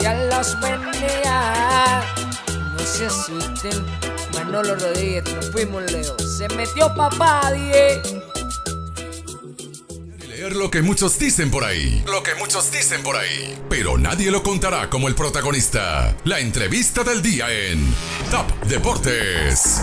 Ya los bendiga. No se asusten. Manolo Rodríguez, nos fuimos lejos. Se metió papá, die. Leer lo que muchos dicen por ahí. Lo que muchos dicen por ahí. Pero nadie lo contará como el protagonista. La entrevista del día en Top Deportes.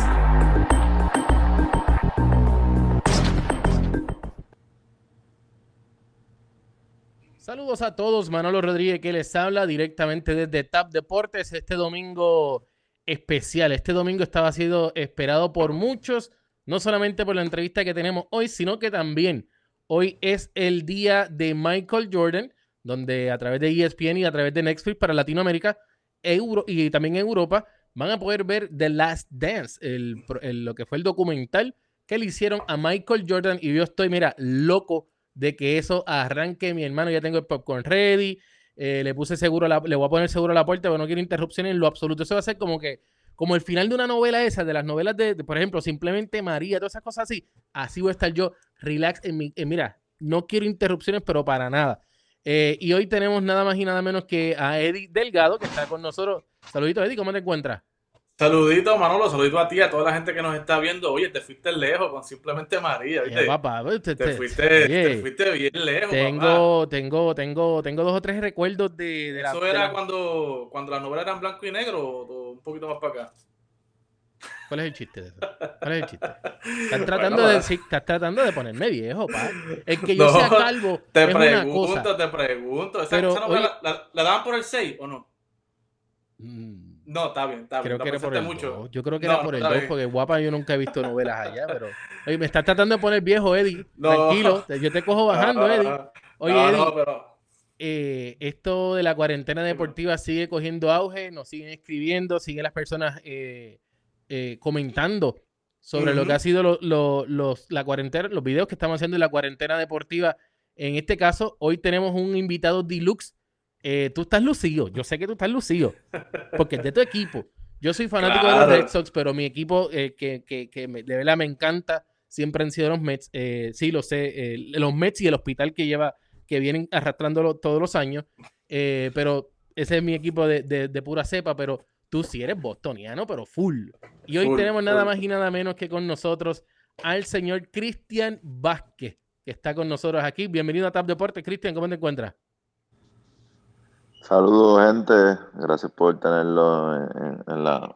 Saludos a todos, Manolo Rodríguez que les habla directamente desde TAP Deportes este domingo especial. Este domingo estaba siendo esperado por muchos, no solamente por la entrevista que tenemos hoy, sino que también hoy es el día de Michael Jordan, donde a través de ESPN y a través de Netflix para Latinoamérica Euro, y también en Europa van a poder ver The Last Dance, el, el- lo que fue el documental que le hicieron a Michael Jordan y yo estoy, mira, loco de que eso arranque. Mi hermano, ya tengo el popcorn ready. eh, le puse seguro, la- le voy a poner seguro a la puerta, pero no quiero interrupciones en lo absoluto. Eso va a ser como que, como el final de una novela esa, de las novelas de, por ejemplo, simplemente María, todas esas cosas así. Así voy a estar yo, relax en mi, eh, mira, no quiero interrupciones, pero para nada. Eh, y hoy tenemos nada más y nada menos que a Eddie Delgado, que está con nosotros. Saludito, Eddie, ¿cómo te encuentras? Saludito, Manolo, saludito a ti, a toda la gente que nos está viendo. Oye, te fuiste lejos con simplemente María, ¿viste? Eh, papá, te, te, te- fuiste, te fuiste bien lejos, papá. tengo, tengo, tengo, tengo dos o tres recuerdos de, de la- Eso de era la- cuando, cuando las novelas eran blanco y negro o, un poquito más para acá. ¿Cuál es el chiste de eso? ¿Cuál es el chiste? Estás tratando, de, decir- estás tratando de ponerme viejo, pa. El que yo No, sea calvo Te es una pregunto, cosa. te pregunto. ¿Esa, Pero, esa novela oye- la, la daban por el 6 o no? Mm, No, está bien, está bien. Creo que era por el pensaste 2. Yo creo que No, era por el está 2, bien. porque guapa yo nunca he visto novelas allá, pero... Oye, me estás tratando de poner viejo, Eddie. No. Tranquilo, yo te cojo bajando, Ah, Eddie. Oye, no, Eddie, pero eh, esto de la cuarentena deportiva sigue cogiendo auge, nos siguen escribiendo, siguen las personas eh, eh, comentando sobre lo que ha sido lo- lo- los, la cuarentena, los videos que estamos haciendo en la cuarentena deportiva. En este caso, hoy tenemos un invitado deluxe. Eh, tú estás lucido, yo sé que tú estás lucido, porque es de tu equipo. Yo soy fanático de los Red Sox, pero mi equipo eh, que, que- que me- de verdad me encanta siempre han sido los Mets. Eh, sí, lo sé, los Mets y el hospital que lleva que vienen arrastrándolo todos los años. pero ese es mi equipo de, de- de pura cepa, pero tú sí eres bostoniano, pero full. Y hoy Full, tenemos nada full. más y nada menos que con nosotros al señor Cristian Vázquez, que está con nosotros aquí. Bienvenido a Tap Deportes. Cristian, ¿cómo te encuentras? Saludos, gente. Gracias por tenerlo en, en la,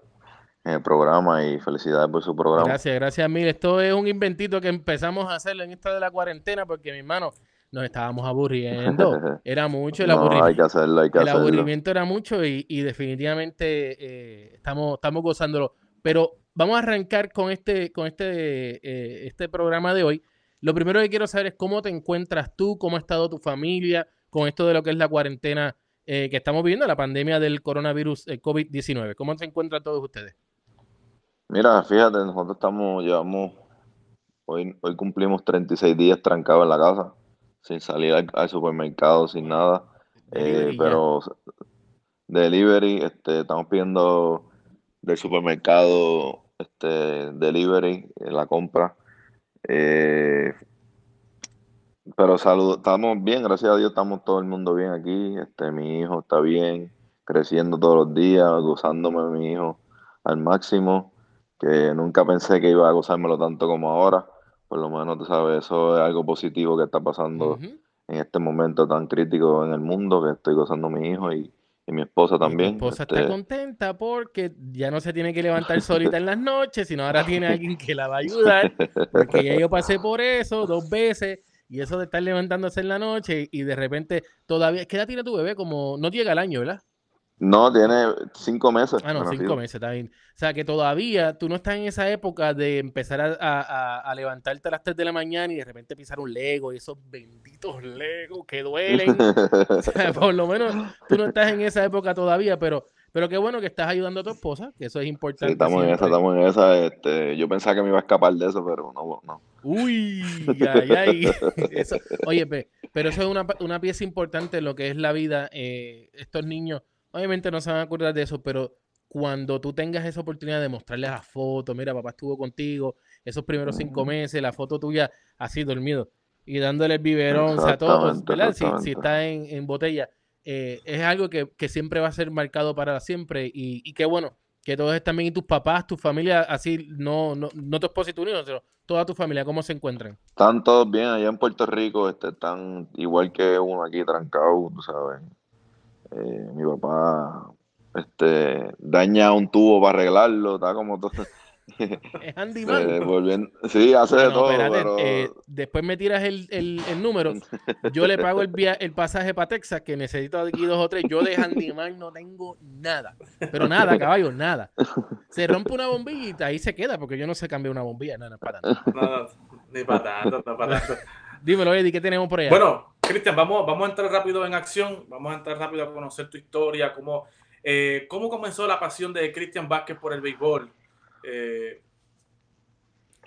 en el programa y felicidades por su programa. Gracias, gracias mil. Esto es un inventito que empezamos a hacer en esta de la cuarentena porque, mi hermano, nos estábamos aburriendo. Era mucho el No, hay que hacerlo, hay que el hacerlo. aburrimiento era mucho y, y definitivamente eh, estamos, estamos gozándolo. Pero vamos a arrancar con este, con este, eh, este programa de hoy. Lo primero que quiero saber es cómo te encuentras tú, cómo ha estado tu familia con esto de lo que es la cuarentena eh, que estamos viviendo, la pandemia del coronavirus eh, COVID-19. ¿Cómo se encuentran todos ustedes? Mira, fíjate, nosotros estamos, llevamos, hoy, hoy cumplimos 36 días trancados en la casa, sin salir al, al supermercado, sin nada. Eh, pero delivery, este, estamos pidiendo del supermercado, este, delivery, eh, la compra. Eh, pero salud, estamos bien, gracias a Dios, estamos todo el mundo bien aquí. Este, mi hijo está bien, creciendo todos los días, gozándome mi hijo al máximo, que nunca pensé que iba a gozármelo tanto como ahora. Por lo menos, tú sabes, eso es algo positivo que está pasando en este momento tan crítico en el mundo, que estoy gozando a mi hijo y, y mi esposa también. esposa Este, está contenta porque ya no se tiene que levantar solita en las noches, sino ahora tiene alguien que la va a ayudar. Porque ya yo pasé por eso dos veces y eso de estar levantándose en la noche y de repente todavía. ¿Qué edad tiene tu bebé? Como no llega al año, ¿verdad? No, tiene cinco meses. Ah, no, cinco nacido. meses, está bien. O sea, que todavía tú no estás en esa época de empezar a, a- a- levantarte a las 3 de la mañana y de repente pisar un Lego y esos benditos Legos que duelen. O sea, por lo menos tú no estás en esa época todavía, pero, pero qué bueno que estás ayudando a tu esposa, que eso es Sí, importante. estamos en esa, estamos en esa. Este, yo pensaba que me iba a escapar de eso, pero no, no. Uy, ay, ay. Eso- oye, pe- pero eso es una, una pieza importante en lo que es la vida. eh, estos niños, obviamente no se van a acordar de eso, pero cuando tú tengas esa oportunidad de mostrarles la foto, mira, papá estuvo contigo, esos primeros cinco meses, la foto tuya así dormido y dándole el biberón, o sea, todo, Exactamente, ¿verdad? Si, si está en, en botella. eh, es algo que, que siempre va a ser marcado para siempre y, y qué bueno que todos están bien y tus papás, tu familia, así, no, no, no tu esposo y tu niño, sino toda tu familia, ¿cómo se encuentran? Están todos bien allá en Puerto Rico, este, están igual que uno aquí trancado, tú sabes. Eh, mi papá este, daña un tubo para arreglarlo, está como todo. Es handyman. eh, volviendo, sí, hace de todo, espérate, pero eh, después me tiras el, el- el número. Yo le pago el, via- el pasaje para Texas, que necesito aquí dos o tres. Yo de handyman no tengo nada. Pero nada, caballo, nada. Se rompe una bombilla y ahí se queda, porque yo no sé cambiar una bombilla. No, no, es para tanto. No, no, ni para tanto, no para tanto. Dímelo, Eddie, ¿qué tenemos por allá? Bueno, Cristian, vamos, vamos a entrar rápido en acción, vamos a entrar rápido a conocer tu historia, cómo, eh, cómo comenzó la pasión de Cristian Vázquez por el béisbol. Eh,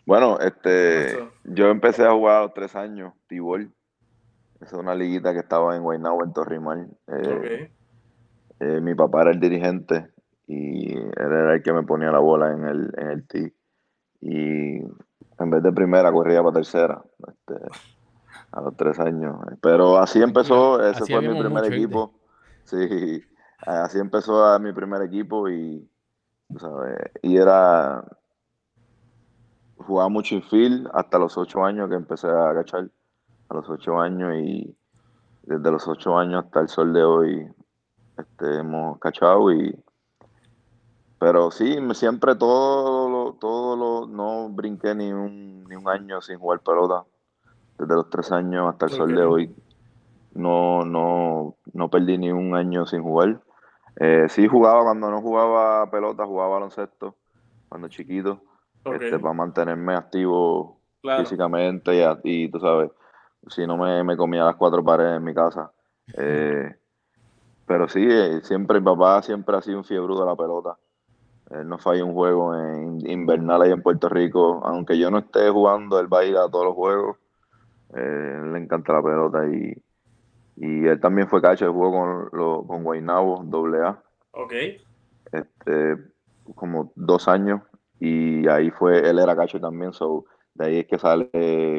bueno, este, Eso. yo empecé a jugar a los tres años, Tibol. Esa es una liguita que estaba en Guaynabo, en Torrimal. Eh, eh, mi papá era el dirigente y él era el que me ponía la bola en el, en el tee. Y en vez de primera, corría para tercera. Este, a los tres años. Pero así empezó, ese Así fue mi primer equipo. Sí, así empezó a mi primer equipo y, sabes, y era, jugaba mucho infield hasta los ocho años que empecé a agachar, a los ocho años y desde los ocho años hasta el sol de hoy este, hemos cachado y pero sí, siempre todo lo, todo lo, no brinqué ni un, ni un año sin jugar pelota. Desde los tres años hasta el sol de hoy. No, no, no perdí ni un año sin jugar. Eh, sí jugaba cuando no jugaba pelota, jugaba baloncesto, cuando chiquito, este, para mantenerme activo claro. físicamente y, y tú sabes, si no me, me comía las cuatro paredes en mi casa. Eh, pero sí, eh, siempre mi papá siempre ha sido un fiebre de la pelota. Él no falla un juego en invernal ahí en Puerto Rico. Aunque yo no esté jugando, él va a ir a todos los juegos. Eh, él le encanta la pelota y, y él también fue cacho, él jugó con, lo- con Guaynabo, doble A, Ok, este, como dos años y ahí fue, él era cacho también, so, de ahí es que sale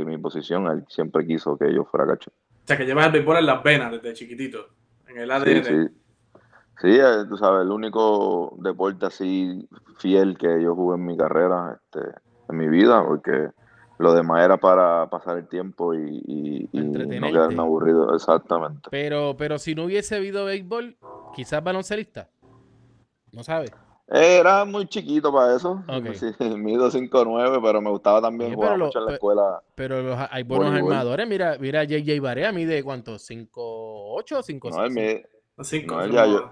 mi posición, él siempre quiso que yo fuera cacho. o sea que llevas el béisbol en las venas desde chiquitito, en el ADN. Sí, sí. Sí, eh, tú sabes, el único deporte así fiel que yo jugué en mi carrera, este, en mi vida, porque lo demás era para pasar el tiempo y, y- y no quedarme aburrido, exactamente. Pero, pero si no hubiese habido béisbol, quizás baloncelista. No sabes. Era muy chiquito para eso, Ok. sí, mido 5'9", pero me gustaba también Oye, jugar pero lo- mucho en la escuela. Pero los- hay buenos Voleibol. armadores. Mira, mira, JJ Barea mide cuánto? ¿5'8 o 5'6? No, él mide Cinco, No,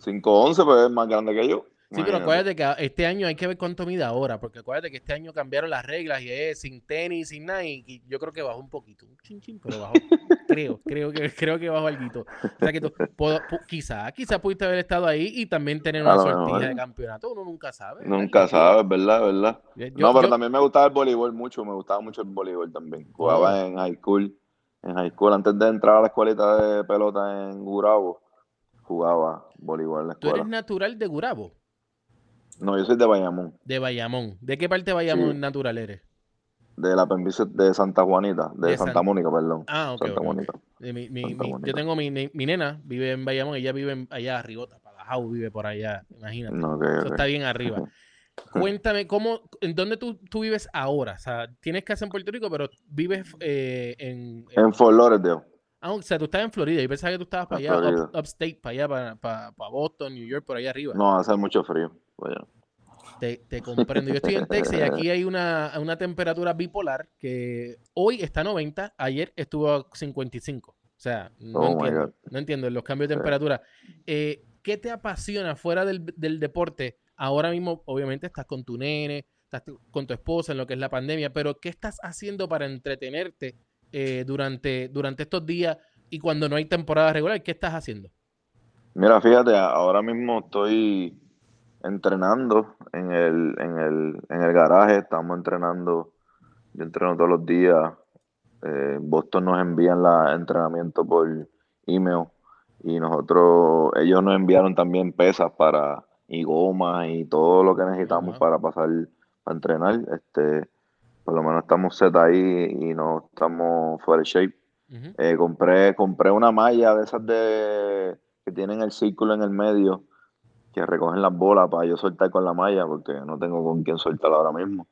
5'11", pero es más grande que yo. Sí, pero acuérdate que este año hay que ver cuánto mide ahora, porque acuérdate que este año cambiaron las reglas y es sin tenis, sin nada, y, yo creo que bajó un poquito, un chin chin, pero bajó. creo, creo que creo que bajó algo. O sea que tú, puedo- pu- quizá, quizá pudiste haber estado ahí y también tener una mejor. de campeonato, uno nunca sabe. Nunca sabes, ¿verdad? ¿verdad? Yo- no, pero yo- también me gustaba el voleibol mucho, me gustaba mucho el voleibol también. Jugaba Oh. en high school, en high school, antes de entrar a la escuelita de pelota en Gurabo, jugaba voleibol en la Tú eres escuela. natural de Gurabo, No, yo soy de Bayamón, de Bayamón. ¿De qué parte de Bayamón Sí. natural eres? de la de Santa Juanita, de, De Santa San- Mónica, perdón. Ah, ok. Santa ok, ok. Mónica. Mi- mi- Santa mi- Mónica. yo tengo mi, nena, vive en Bayamón, ella vive en- allá arriba, Palajau vive por allá, imagínate. No, ok, Eso está bien arriba. Cuéntame, ¿cómo, ¿en dónde tú, tú vives ahora? O sea, tienes casa en Puerto Rico, pero vives eh, en... en- En Fort Lauderdale. ah, o sea, tú estás en Florida. Yo pensaba que tú estabas para allá, up- upstate, para allá, para, para, para Boston, New York, por allá arriba. No, hace mucho frío. Te, te comprendo. Yo estoy en Texas y aquí hay una, una temperatura bipolar que hoy está a 90, ayer estuvo a 55. O sea, no Oh entiendo. No entiendo los cambios de temperatura. Eh, ¿Qué te apasiona fuera del, del deporte? Ahora mismo, obviamente, estás con tu nene, estás con tu esposa en lo que es la pandemia, pero ¿qué estás haciendo para entretenerte eh, durante, durante estos días y cuando no hay temporada regular? ¿Qué estás haciendo? Mira, fíjate, ahora mismo estoy entrenando en el, en el, en el garaje, estamos entrenando, yo entreno todos los días, eh, Boston nos envían la entrenamiento por email. Y nosotros, ellos nos enviaron también pesas para, y gomas y todo lo que necesitamos Ajá. para pasar, para entrenar, este, por lo menos estamos set ahí y no estamos fuera de shape. Eh, compré, compré una malla de esas de que tienen el círculo en el medio, que recogen las bolas para yo soltar con la malla, porque no tengo con quién soltar ahora mismo.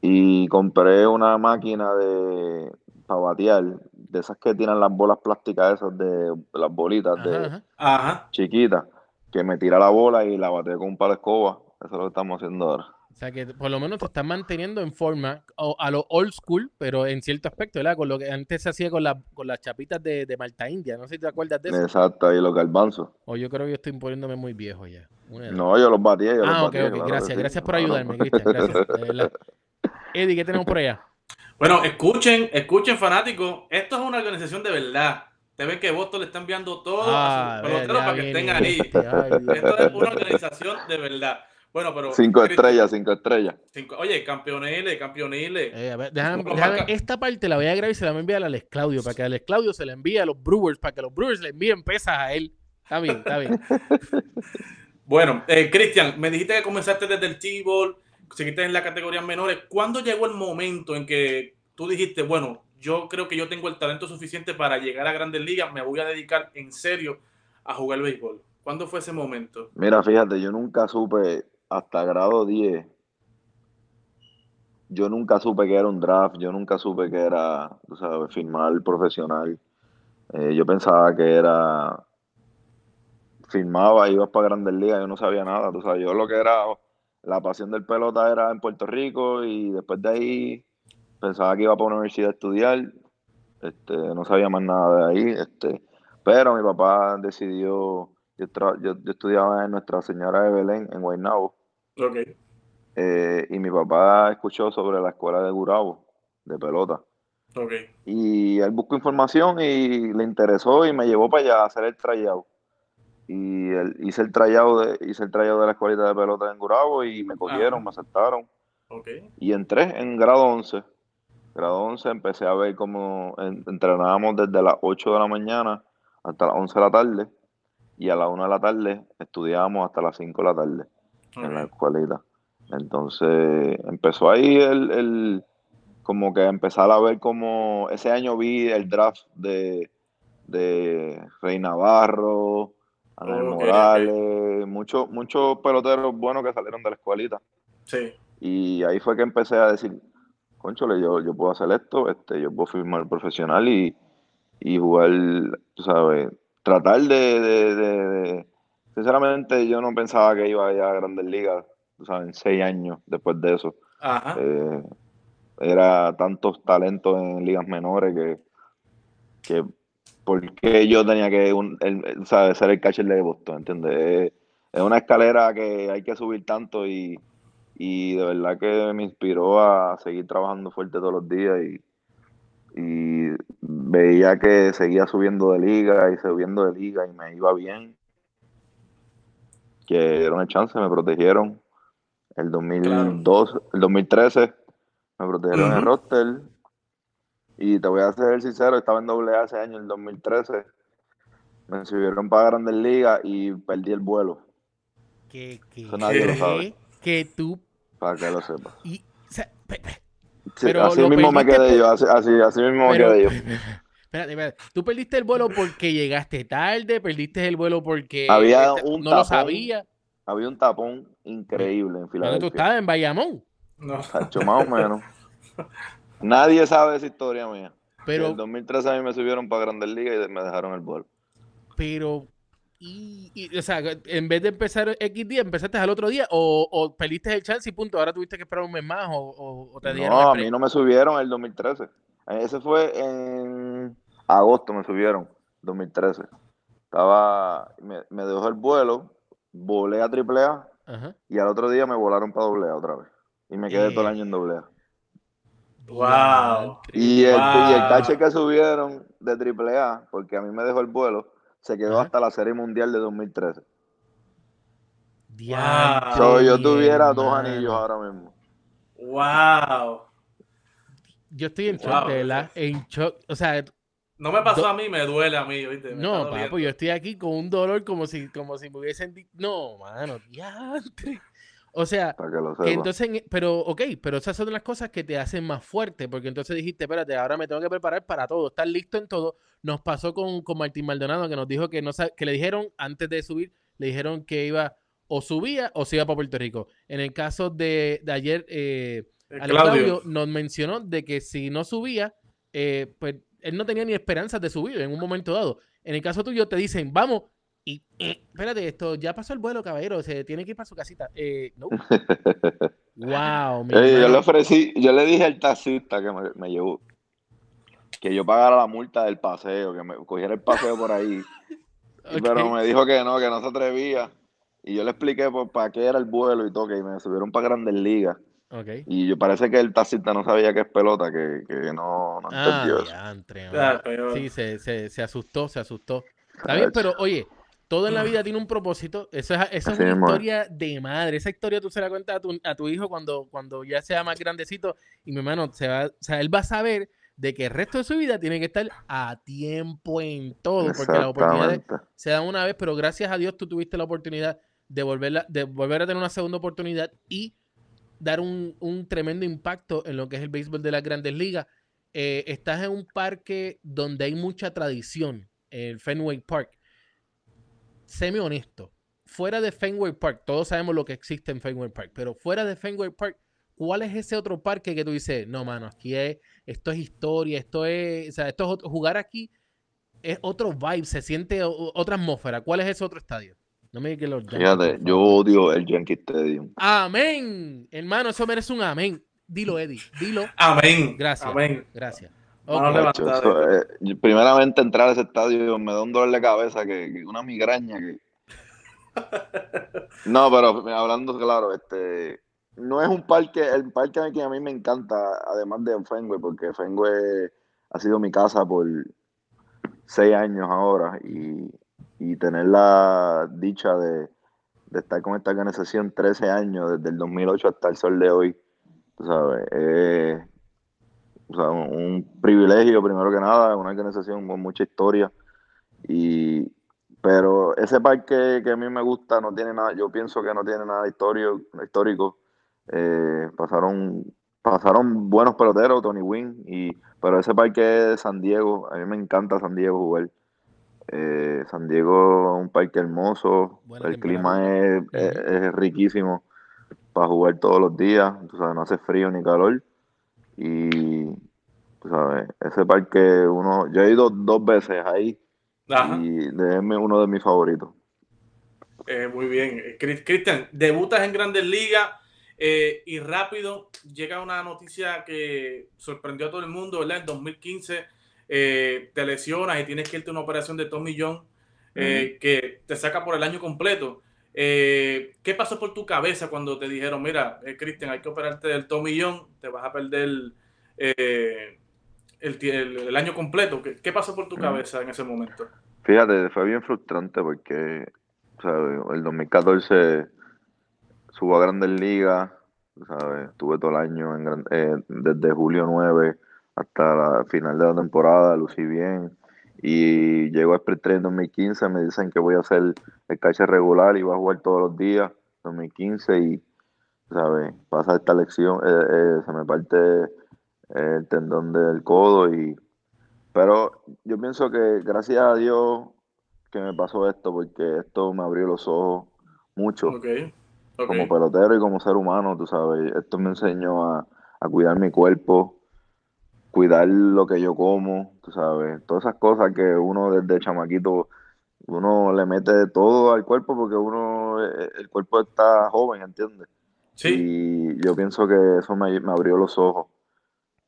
Y compré una máquina de para batear, de esas que tienen las bolas plásticas esas de las bolitas de Ajá, chiquitas, que me tira la bola y la bateo con un palo de escoba. Eso es lo que estamos haciendo ahora. O sea que por lo menos te estás manteniendo en forma o a lo old school, pero en cierto aspecto, ¿verdad? Con lo que antes se hacía con, la- con las chapitas de, de Malta India. No sé si te acuerdas de eso. Exacto, ahí los garbanzos. O yo creo que yo estoy poniéndome muy viejo ya. No, yo los batí, yo los ah, ok, batí, ok. claro que Gracias, sí. gracias por ayudarme, Cristian. Gracias. de verdad. Eddie, ¿qué tenemos por allá? Bueno, escuchen, escuchen, fanáticos. Esto es una organización de verdad. Te ven que Boston le está enviando todo Ah, a sus peloteros para que estén ahí. Esto es una organización de verdad. Bueno, pero. Cinco estrellas, cinco estrellas. cinco- oye, campeoniles, campeoniles. Eh, a ver, déjame- déjame- esta parte la voy a grabar y se la voy a enviar a Alex Claudio, para que Alex Claudio se la envíe a los Brewers, para que los Brewers le envíen pesas a él. Está bien, está bien. Bueno, eh, Cristian, me dijiste que comenzaste desde el T-Ball, seguiste en las categorías menores. ¿Cuándo llegó el momento en que tú dijiste, bueno, yo creo que yo tengo el talento suficiente para llegar a Grandes Ligas, me voy a dedicar en serio a jugar béisbol? ¿Cuándo fue ese momento? Mira, fíjate, yo nunca supe, hasta grado 10, yo nunca supe que era un draft, yo nunca supe que era, tú sabes, firmar profesional. Eh, yo pensaba que era, firmaba, ibas para Grandes Ligas, yo no sabía nada, tú sabes, yo lo que era, la pasión del pelota era en Puerto Rico y después de ahí pensaba que iba para una universidad a estudiar, este, no sabía más nada de ahí, este, pero mi papá decidió, yo, yo, yo estudiaba en Nuestra Señora de Belén, en Guaynabo, Eh, y mi papá escuchó sobre la escuela de Gurabo, de pelota. Y él buscó información y le interesó y me llevó para allá a hacer el tryout. Y él, hice el tryout de, hice el tryout de la escuelita de pelota en Gurabo y me cogieron, me aceptaron. Y entré en grado 11. Grado 11 empecé a ver cómo en- entrenábamos desde las 8 de la mañana hasta las 11 de la tarde. Y a las 1 de la tarde estudiábamos hasta las 5 de la tarde en la escuelita. Entonces empezó ahí el, el- como que empezar a ver como ese año vi el draft de, de Rey Navarro, Ángel Ok, ok. Morales, muchos muchos peloteros buenos que salieron de la escuelita. Sí. Y ahí fue que empecé a decir, conchole, yo, yo puedo hacer esto, este, yo puedo firmar profesional y, y jugar, tú sabes, tratar de, de- de- de- Sinceramente, yo no pensaba que iba a ir a Grandes Ligas, en seis años después de eso. Ajá. Eh, era tantos talentos en ligas menores que, que ¿por qué yo tenía que un, el- ¿sabes? ser el catcher de Boston? ¿Entiendes? Es, es una escalera que hay que subir tanto y, y de verdad que me inspiró a seguir trabajando fuerte todos los días y, y veía que seguía subiendo de liga y subiendo de liga y me iba bien. Que dieron el chance, me protegieron. El 2002, el 2013 me protegieron en el roster. Y te voy a ser sincero, estaba en doble A ese año, el 2013. Me subieron para Grandes Ligas y perdí el vuelo, Que, que, Eso nadie lo sabe. que tú. para que lo sepas. Y, o sea, pe- pe- Sí, Pero así lo mismo me quedé por- yo, así, así, así mismo me quedé yo. espérate, espérate. Tú perdiste el vuelo porque llegaste tarde, perdiste el vuelo porque Había este, un no lo sabía. Había un tapón increíble en Cuando tú Filadelfia. estabas en Bayamón. No. Más o menos. Nadie sabe esa historia mía. en Pero, el 2013 a mí me subieron para Grandes Ligas y me dejaron el vuelo. pero, y, y, o sea, en vez de empezar X día, empezaste al otro día o, o perdiste el chance y punto. Ahora tuviste que esperar un mes más o, o- o te dieron No, el a mí no me subieron el 2013. Ese fue en agosto, me subieron, 2013. Estaba, me, me dejó el vuelo, volé a AAA Ajá. y al otro día me volaron para AA otra vez. Y me quedé todo el año en AA. Wow. Y el, Wow. y el cache que subieron de AAA, porque a mí me dejó el vuelo, se quedó Ajá. hasta la Serie Mundial de 2013. Diantre, So, yo tuviera dos anillos ahora mismo. Wow. Yo estoy en Wow. shock, de verdad. En shock. O sea, No me pasó Do- a mí, me duele a mí, ¿oíste? Me no, papo, yo estoy aquí con un dolor como si, como si me hubiesen. No, mano, diantre. O sea, para que entonces, en- pero, ok, pero esas son las cosas que te hacen más fuerte, porque entonces dijiste, espérate, ahora me tengo que preparar para todo, estar listo en todo. Nos pasó con, con Martín Maldonado, que nos dijo que no que le dijeron antes de subir, le dijeron que iba o subía o se iba para Puerto Rico. En el caso de, de ayer, eh, Claudio nos mencionó de que si no subía, eh, pues él no tenía ni esperanzas de subir en un momento dado. En el caso tuyo te dicen, vamos, y eh, espérate, esto ya pasó el vuelo, caballero, se tiene que ir para su casita. Eh, no. wow, mi yo le ofrecí, yo le dije al taxista que me, me llevó, que yo pagara la multa del paseo, que me cogiera el paseo por ahí. Pero me dijo que no, que no se atrevía. Y yo le expliqué pues, para qué era el vuelo y todo, que me subieron para Grandes Ligas. Ok. Y yo parece que el taxista no sabía qué es pelota, que, que no, no Ah, entendió eso. Sí, se, se, se asustó, se asustó. Está bien, pero oye, todo en la vida tiene un propósito. Eso es, eso es una historia de madre. Esa historia tú se la cuentas a tu, a tu hijo cuando, cuando ya sea más grandecito. Y mi hermano, se va, o sea, él va a saber de que el resto de su vida tiene que estar a tiempo en todo. Porque las oportunidades se dan una vez, pero gracias a Dios tú tuviste la oportunidad de, volverla, de volver a tener una segunda oportunidad y dar un, un tremendo impacto en lo que es el béisbol de las grandes ligas. Eh, estás en un parque donde hay mucha tradición, el Fenway Park. Séme honesto, fuera de Fenway Park, todos sabemos lo que existe en Fenway Park, pero fuera de Fenway Park, ¿cuál es ese otro parque que tú dices, no, mano, aquí es, esto es historia, esto es, o sea, esto es jugar aquí es otro vibe, se siente otra atmósfera. ¿Cuál es ese otro estadio? No me digas que los Yankees, Fíjate, yo odio el Yankee Stadium. Amén. Hermano, eso merece un amén. Dilo, Eddie. Dilo. Amén. Gracias. Amén. Gracias. Mano Ok. levantada. Chacho, eso, eh, primeramente entrar a ese estadio me da un dolor de cabeza, que, que una migraña que... No, pero hablando claro, este no es un parque, el parque que a mí me encanta, además de Fenway, porque Fenway ha sido mi casa por seis años ahora y, y tener la dicha de, estar con esta organización 13 años, desde el 2008 hasta el sol de hoy, tú sabes, un, privilegio primero que nada, una organización con mucha historia y pero ese parque que a mí me gusta no tiene nada, yo pienso que no tiene nada histórico. Eh, pasaron pasaron buenos peloteros, Tony Wynn, y, pero ese parque de San Diego, a mí me encanta San Diego jugar. Eh, San Diego es un parque hermoso, Buena el clima es, temperatura. es- es riquísimo para jugar todos los días, tú sabes, no hace frío ni calor. Y tú sabes, ese parque uno, yo he ido dos veces ahí Ajá. y es uno de mis favoritos. Eh, muy bien. Cris- Cristian, debutas en Grandes Ligas eh, y rápido llega una noticia que sorprendió a todo el mundo, ¿verdad? En 2015 eh, te lesionas y tienes que irte a una operación de Tommy John eh, que te saca por el año completo. Eh, ¿Qué pasó por tu cabeza cuando te dijeron, mira, eh, Cristian, hay que operarte del Tommy John, te vas a perder el, el- el año completo? ¿Qué, qué pasó por tu cabeza en ese momento? Fíjate, fue bien frustrante porque ¿sabes? el 2014 subo a Grandes Ligas, ¿sabes? estuve todo el año en eh, desde julio 9 hasta la final de la temporada, lucí bien. Y llego a Sprint Training 2015, me dicen que voy a hacer el catcher regular y voy a jugar todos los días, 2015, y ¿sabes? pasa esta lección, eh, eh, se me parte el tendón del codo y pero yo pienso que gracias a Dios que me pasó esto, porque esto me abrió los ojos mucho como pelotero y como ser humano, tú sabes. Esto me enseñó a, a cuidar mi cuerpo, cuidar lo que yo como, tú sabes. Todas esas cosas que uno desde chamaquito, uno le mete todo al cuerpo porque uno, eh, el cuerpo está joven, ¿entiendes? Sí. Y yo pienso que eso me, me abrió los ojos.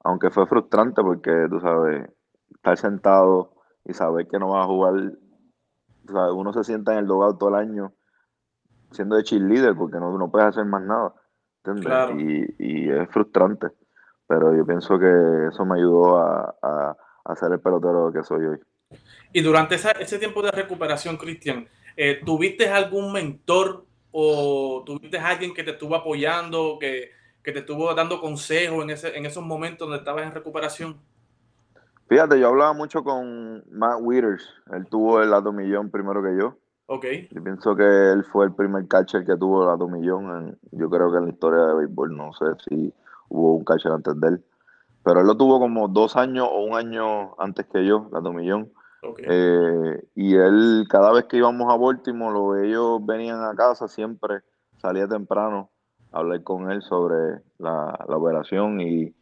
Aunque fue frustrante porque, tú sabes, estar sentado y saber que no vas a jugar, tú sabes, uno se sienta en el dogout todo el año siendo de cheerleader porque no, no puedes hacer más nada, ¿entiendes? Claro. Y, y es frustrante, pero yo pienso que eso me ayudó a, a, a ser el pelotero que soy hoy. Y durante esa- ese tiempo de recuperación, Cristian, eh, ¿tuviste algún mentor o tuviste alguien que te estuvo apoyando, que, que te estuvo dando consejos en, ese, en esos momentos donde estabas en recuperación? Fíjate, yo hablaba mucho con Matt Wieters, él tuvo el millón primero que yo, Ok. Yo pienso que él fue el primer catcher que tuvo la Tomillón. En, yo creo que en la historia de béisbol, no sé si hubo un catcher antes de él. Pero él lo tuvo como dos años o un año antes que yo, la Tomillón. okay. Eh, y él, cada vez que íbamos a Baltimore, ellos venían a casa, siempre salía temprano a hablar con él sobre la, la operación y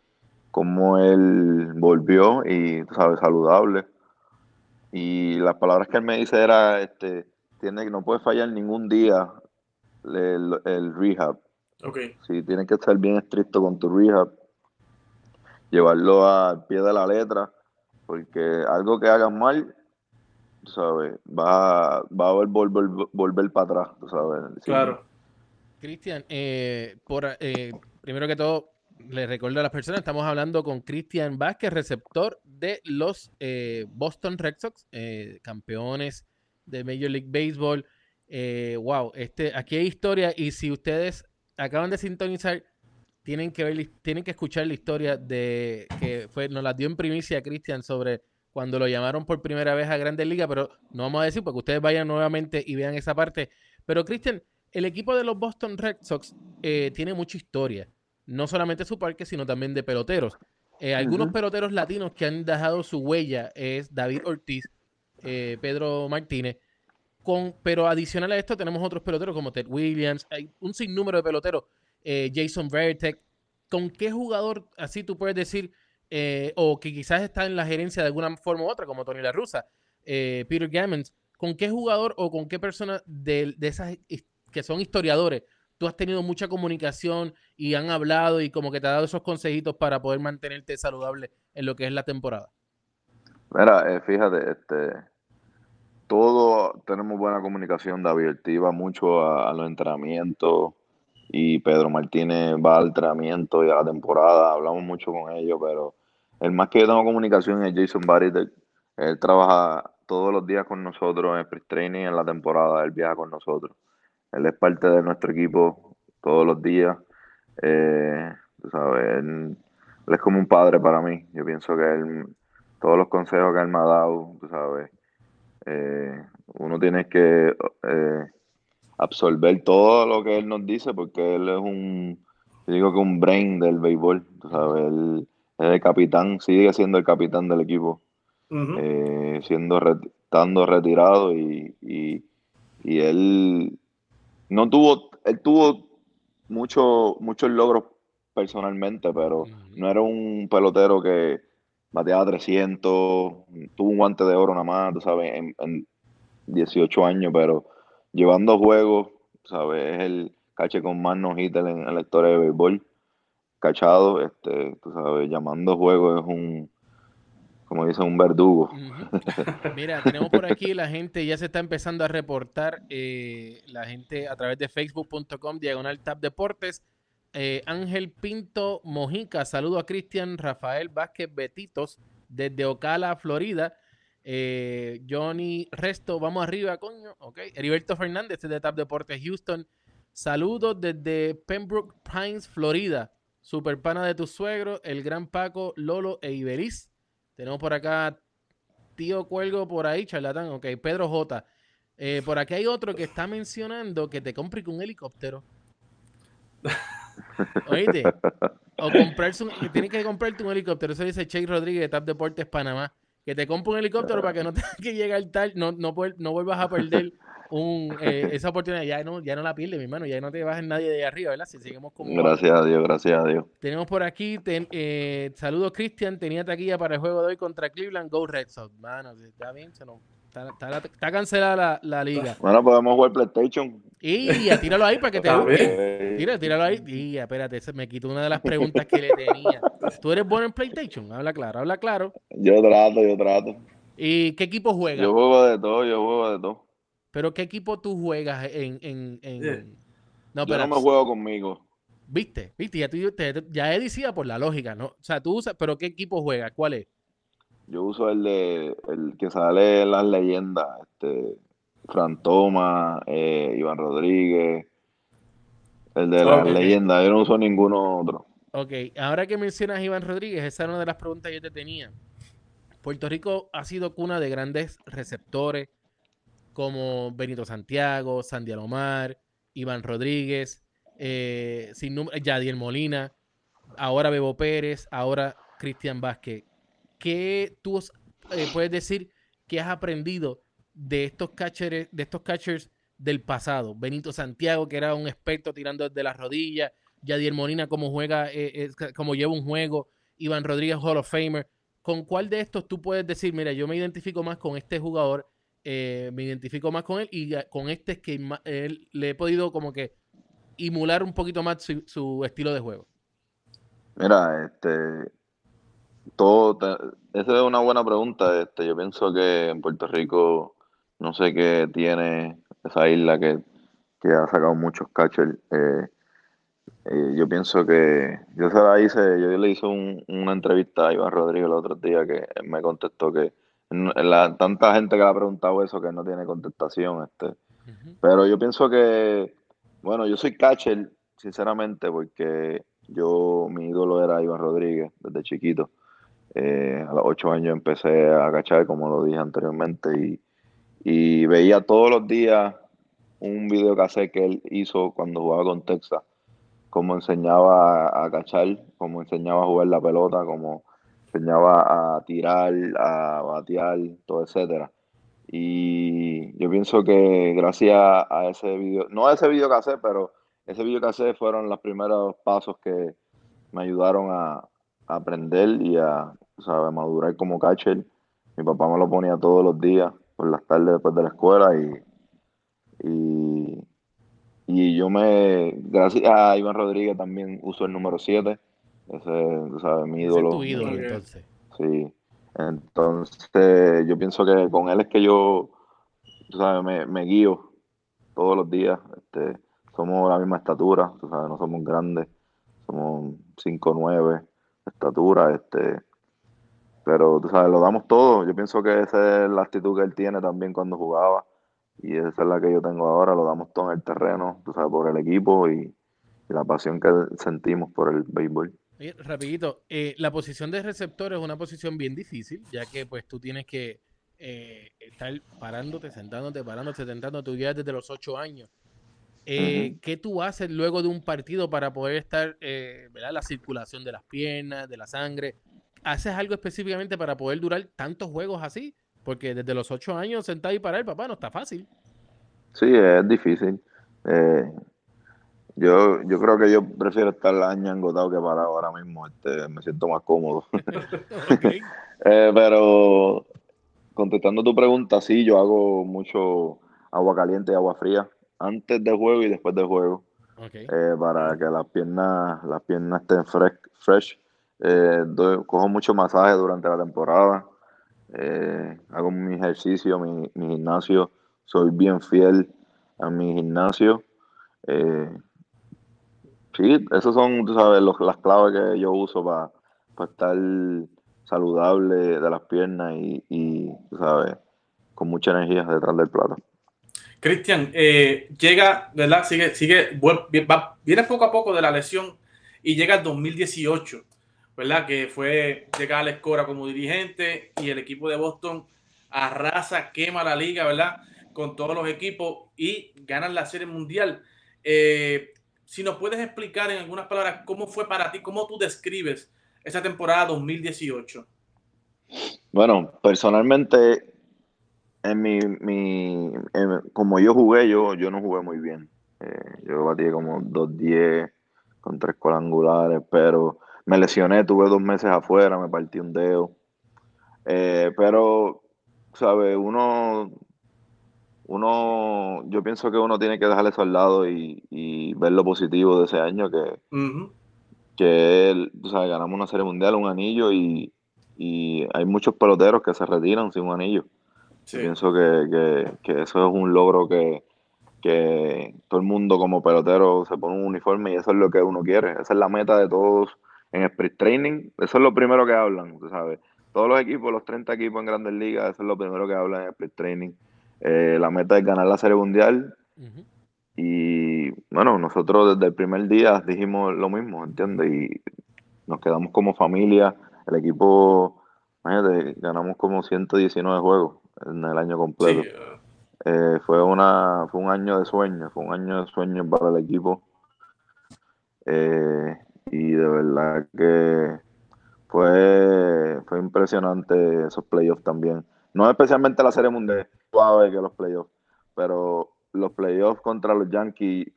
cómo él volvió y, sabes, saludable. Y las palabras que él me dice era, este, tiene, no puede fallar ningún día el, el rehab. Ok. Sí, tienes que ser bien estricto con tu rehab, llevarlo al pie de la letra, porque algo que hagas mal, sabes, va, va a volver, volver, volver para atrás, sabes. Sí. Claro. Cristian, eh, por, eh, primero que todo, les recuerdo a las personas, estamos hablando con Cristian Vázquez, receptor de los eh, Boston Red Sox, eh, campeones de Major League Baseball. Eh, wow, este, aquí hay historia y si ustedes acaban de sintonizar, tienen que ver, tienen que escuchar la historia de que fue, nos la dio en primicia Cristian sobre cuando lo llamaron por primera vez a Grandes Ligas, pero no vamos a decir porque ustedes vayan nuevamente y vean esa parte. Pero Cristian, el equipo de los Boston Red Sox eh, tiene mucha historia, no solamente su parque, sino también de peloteros. Eh, algunos peloteros latinos que han dejado su huella es David Ortiz, eh, Pedro Martínez, pero adicional a esto tenemos otros peloteros como Ted Williams, hay un sinnúmero de peloteros, eh, Jason Vertek. ¿Con qué jugador así tú puedes decir, eh, o que quizás está en la gerencia de alguna forma u otra, como Tony La Russa, eh, Peter Gammons, con qué jugador o con qué persona de, de esas que son historiadores tú has tenido mucha comunicación y han hablado y como que te ha dado esos consejitos para poder mantenerte saludable en lo que es la temporada? Mira, fíjate, este, todos tenemos buena comunicación. David Ortiz va mucho a, los entrenamientos y Pedro Martínez va al entrenamiento y a la temporada. Hablamos mucho con ellos, pero el más que yo tengo comunicación es Jason Barrett. Él trabaja todos los días con nosotros en el pre-training, en la temporada. Él viaja con nosotros. Él es parte de nuestro equipo todos los días. Eh, tú sabes, él, él es como un padre para mí. Yo pienso que él, todos los consejos que él me ha dado, tú sabes, eh, uno tiene que eh, absorber todo lo que él nos dice porque él es un, yo digo que un brain del béisbol, tú sabes, él es el capitán, sigue siendo el capitán del equipo, eh, siendo estando retirado y, y, y él no tuvo, él tuvo mucho, muchos logros personalmente, pero no era un pelotero que bateaba 300, tuvo un guante de oro nada más, tú sabes, en, en 18 años, pero llevando juegos, sabes, es el cache con más no en, en la historia de béisbol, cachado, este, tú sabes, llamando juegos es un, como dicen, un verdugo. Mira, tenemos por aquí la gente, ya se está empezando a reportar, eh, la gente a través de facebook.com, diagonal tab deportes. Eh, Ángel Pinto Mojica, saludo a Cristian Rafael Vázquez Betitos desde Ocala, Florida. Eh, Johnny Resto, vamos arriba, coño. Ok. Heriberto Fernández desde Tab Deportes Houston. Saludos desde Pembroke Pines, Florida. Super pana de tu suegro, el gran Paco, Lolo e Iberiz. Tenemos por acá tío Cuelgo por ahí, charlatán. Ok, Pedro J. Eh, por aquí hay otro que está mencionando que te compre un helicóptero. Oíste. O comprarse un, tienes que comprarte un helicóptero. Eso dice Chase Rodríguez de Tap Deportes Panamá. Que te compre un helicóptero para que no tengas que llegar tal, no, no, no vuelvas a perder un, eh, esa oportunidad. Ya no, ya no la pierdes, mi hermano. Ya no te bajes nadie de arriba, ¿verdad? Si seguimos vamos. Gracias a Dios, gracias a Dios. Tenemos por aquí, ten- eh, saludos Cristian, tenía taquilla para el juego de hoy contra Cleveland, Go Red Sox. Mano, está bien, se nos- está, está- está cancelada la, la liga. Bueno, podemos jugar PlayStation. Y ya, tíralo ahí para que te. Eh, Tira, tíralo ahí. Y espérate, se me quitó una de las preguntas que le tenía. ¿Tú eres bueno en PlayStation? Habla claro, habla claro. Yo trato, yo trato. ¿Y qué equipo juegas? Yo juego de todo, yo juego de todo. ¿Pero qué equipo tú juegas en... en, en-. No, Yo pero... no me juego conmigo. ¿Viste? ¿Viste? Ya, tú, te- ya Eddie decía por la lógica, ¿no? O sea, tú usas... ¿Pero qué equipo juegas? ¿Cuál es? Yo uso el de el que sale en las leyendas, este Fran Thomas, eh, Iván Rodríguez, el de las leyendas, yo no uso ninguno otro. Ok, ahora que mencionas a Iván Rodríguez, esa era una de las preguntas que yo te tenía. Puerto Rico ha sido cuna de grandes receptores, como Benito Santiago, Sandy Alomar, Iván Rodríguez, eh, sin Yadiel Molina, ahora Bebo Pérez, ahora Cristian Vázquez. ¿Qué tú eh, puedes decir que has aprendido de estos catchers, de estos catchers del pasado? Benito Santiago, que era un experto tirando desde las rodillas, Yadier Molina, como juega, eh, como lleva un juego, Iván Rodríguez, Hall of Famer. ¿Con cuál de estos tú puedes decir, mira, yo me identifico más con este jugador, eh, me identifico más con él y con este es que él, le he podido como que emular un poquito más su, estilo de juego? Mira, este, todo, esa es una buena pregunta. Este, yo pienso que en Puerto Rico, no sé qué tiene esa isla que, que ha sacado muchos catchers. Eh, eh, yo pienso que yo se la hice, yo le hice una entrevista a Iván Rodríguez el otro día que me contestó que la, tanta gente que le ha preguntado eso que no tiene contestación. Este. Pero yo pienso que, bueno, yo soy catcher, sinceramente, porque yo, mi ídolo era Iván Rodríguez desde chiquito. Eh, a los ocho años empecé a cachar, como lo dije anteriormente, y, y veía todos los días un video que él hizo cuando jugaba con Texas cómo enseñaba a, cachar, cómo enseñaba a jugar la pelota, cómo enseñaba a tirar, a batear, todo etcétera. Y yo pienso que gracias a ese video, no a ese video que pero ese video que fueron los primeros pasos que me ayudaron a, aprender y a madurar como catcher. Mi papá me lo ponía todos los días, por las tardes después de la escuela y, y y yo me, gracias a Iván Rodríguez también uso el número 7. Ese, sabes, mi ídolo. Es tu ídolo, entonces. Sí. Entonces, yo pienso que con él es que yo, tú sabes, me, me guío todos los días. Este, somos la misma estatura, tú sabes, no somos grandes. Somos 5'9 de estatura, este. Pero, tú sabes, lo damos todo. Yo pienso que esa es la actitud que él tiene también cuando jugaba y esa es la que yo tengo ahora, lo damos todo en el terreno, tú sabes, por el equipo y, la pasión que sentimos por el béisbol. rapidito, eh, la posición de receptor es una posición bien difícil, ya que pues tú tienes que eh, estar parándote, sentándote, parándote, sentándote, tú ya desde los ocho años. Eh, ¿Qué tú haces luego de un partido para poder estar, ¿verdad? La circulación de las piernas, de la sangre. ¿Haces algo específicamente para poder durar tantos juegos así? Porque desde los ocho años sentar y parar, papá, no está fácil. Sí, es difícil. Eh, yo, yo creo que yo prefiero estar año engotado que parado ahora mismo. Este, me siento más cómodo. Eh, pero contestando tu pregunta, sí, yo hago mucho agua caliente y agua fría antes del juego y después del juego. Eh, para que las piernas, las piernas estén fresh. fresh. cojo mucho masaje durante la temporada. Eh, hago mi ejercicio, mi, gimnasio, soy bien fiel a mi gimnasio. Eh, sí, esas son, tú sabes, las claves que yo uso para estar saludable de las piernas y, tú sabes, con mucha energía detrás del plato. Cristian, eh, llega, ¿verdad? Sigue, sigue, viene poco a poco de la lesión y llega el 2018. ¿verdad? Que fue llegar a la escora como dirigente y el equipo de Boston arrasa, quema la liga, ¿verdad? Con todos los equipos y ganan la serie mundial. Eh, si nos puedes explicar en algunas palabras cómo fue para ti, cómo tú describes esa temporada 2018. Bueno, personalmente, en mi, mi como yo jugué, yo, yo no jugué muy bien. Eh, yo batí como 2-10 con tres cuadrangulares, pero me lesioné, tuve dos meses afuera, me partí un dedo. Eh, pero, ¿sabes? Uno, uno, yo pienso que uno tiene que dejar eso al lado y, ver lo positivo de ese año que, que ¿sabes? ganamos una serie mundial, un anillo y, hay muchos peloteros que se retiran sin un anillo. Pienso que, eso es un logro que, que todo el mundo como pelotero se pone un uniforme y eso es lo que uno quiere. Esa es la meta de todos en sprint training, eso es lo primero que hablan, tú sabes. Todos los equipos, los 30 equipos en Grandes Ligas, eso es lo primero que hablan en sprint training. Eh, la meta es ganar la Serie Mundial. Y bueno, nosotros desde el primer día dijimos lo mismo, ¿entiendes? Y nos quedamos como familia. El equipo, imagínate, ganamos como 119 juegos en el año completo. Eh, fue, una, fue un año de sueño, fue un año de sueño para el equipo. Eh, y de verdad que fue, fue impresionante esos playoffs también. No especialmente la Serie Mundial, suave que los playoffs, pero los playoffs contra los Yankees,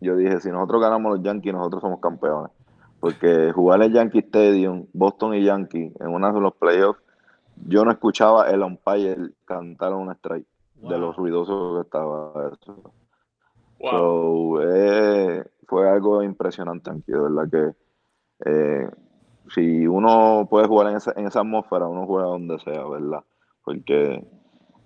yo dije, si nosotros ganamos los Yankees, nosotros somos campeones. Porque jugar en Yankee Stadium, Boston y Yankees, en uno de los playoffs, yo no escuchaba el umpire cantar un strike de los ruidosos que estaba eso. Eh, fue algo impresionante aquí, de verdad que eh, si uno puede jugar en esa, en esa atmósfera, uno juega donde sea, ¿verdad? Porque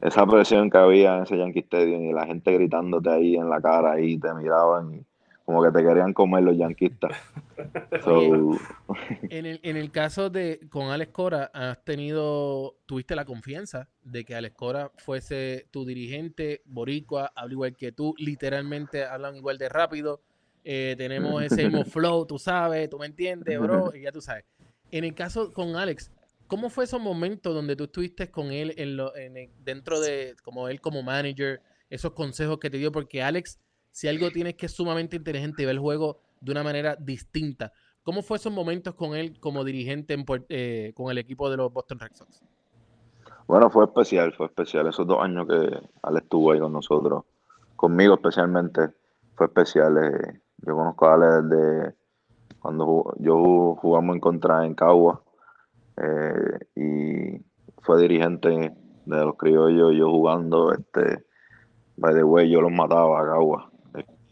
esa presión que había en ese Yankee Stadium y la gente gritándote ahí en la cara y te miraban y como que te querían comer los yanquistas. en, el, en el caso de con Alex Cora, has tenido, tuviste la confianza de que Alex Cora fuese tu dirigente, boricua, habla igual que tú, literalmente hablan igual de rápido, eh, tenemos ese mismo flow, tú sabes, tú me entiendes, bro, y ya tú sabes. En el caso con Alex, ¿cómo fue esos momentos donde tú estuviste con él en lo, en dentro de, como él como manager, esos consejos que te dio? Porque Alex si algo tienes que es sumamente inteligente y ve el juego de una manera distinta. ¿Cómo fue esos momentos con él como dirigente eh, con el equipo de los Boston Red Sox? Bueno, fue especial, fue especial. Esos dos años que Alex estuvo ahí con nosotros, conmigo especialmente, fue especial. Eh, yo conozco a Alex desde cuando yo jugamos en contra en Cagua eh, y fue dirigente de los criollos, yo jugando, este, by the way, yo los mataba a Cagua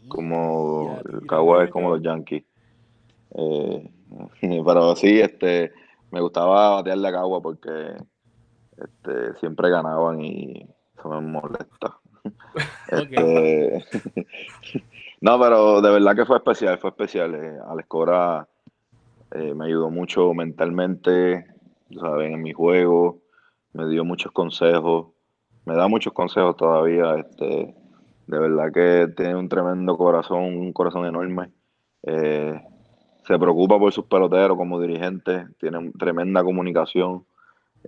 como el es como los Yankees. Eh, pero sí, este, me gustaba batearle a Cagua porque este, siempre ganaban y eso me molesta. Este, no, pero de verdad que fue especial, fue especial. Eh, Alex Cora eh, me ayudó mucho mentalmente, ¿saben? en mi juego, me dio muchos consejos, me da muchos consejos todavía. Este, de verdad que tiene un tremendo corazón, un corazón enorme. Eh, se preocupa por sus peloteros como dirigente, tiene tremenda comunicación.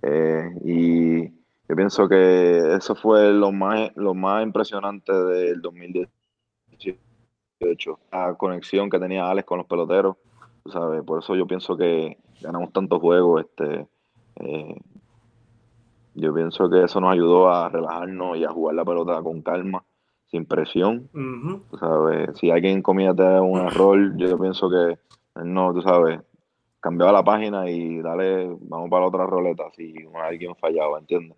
Eh, y yo pienso que eso fue lo más, lo más impresionante del 2018, la conexión que tenía Alex con los peloteros. Por eso yo pienso que ganamos tantos juegos. Este, eh, yo pienso que eso nos ayudó a relajarnos y a jugar la pelota con calma sin presión. tú sabes, si alguien comete un error, yo pienso que no, tú sabes, cambiaba la página y dale, vamos para la otra roleta si alguien fallaba, ¿entiendes?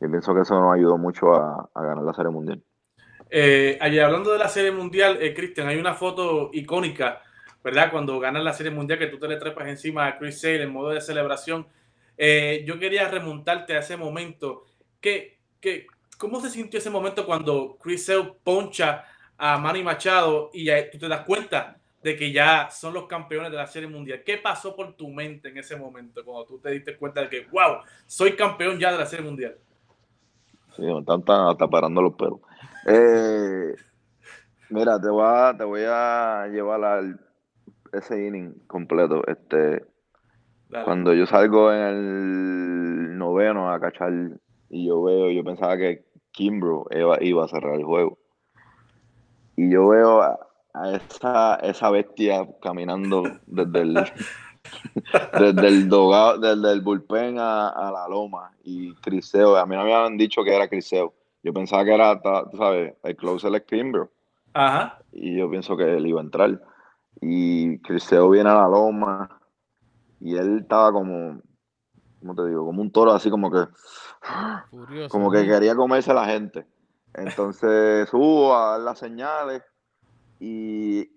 Yo pienso que eso nos ayudó mucho a, ganar la Serie Mundial. Eh, ayer hablando de la Serie Mundial, eh, Cristian, hay una foto icónica, ¿verdad? Cuando ganas la Serie Mundial, que tú te le trepas encima a Chris Sale en modo de celebración. Eh, yo quería remontarte a ese momento. ¿Qué, qué, ¿Cómo se sintió ese momento cuando Chris Sale poncha a Manny Machado y tú te das cuenta de que ya son los campeones de la Serie Mundial? ¿Qué pasó por tu mente en ese momento cuando tú te diste cuenta de que, wow, soy campeón ya de la Serie Mundial? Sí, me están hasta parando los pelos. Eh, mira, te voy, a, te voy a llevar al ese inning completo. Este, cuando yo salgo en el noveno a cachar y yo veo, yo pensaba que Kimbro iba, a cerrar el juego. Y yo veo a, esa, esa bestia caminando desde el, desde el dogado, desde el bullpen a, la loma y Criseo. A mí no me habían dicho que era Criseo. Yo pensaba que era, tú sabes, el closer es Kimbro. Ajá. Y yo pienso que él iba a entrar. Y Criseo viene a la loma y él estaba como, ¿cómo te digo? Como un toro así como que como que quería comerse a la gente. Entonces subo a dar las señales y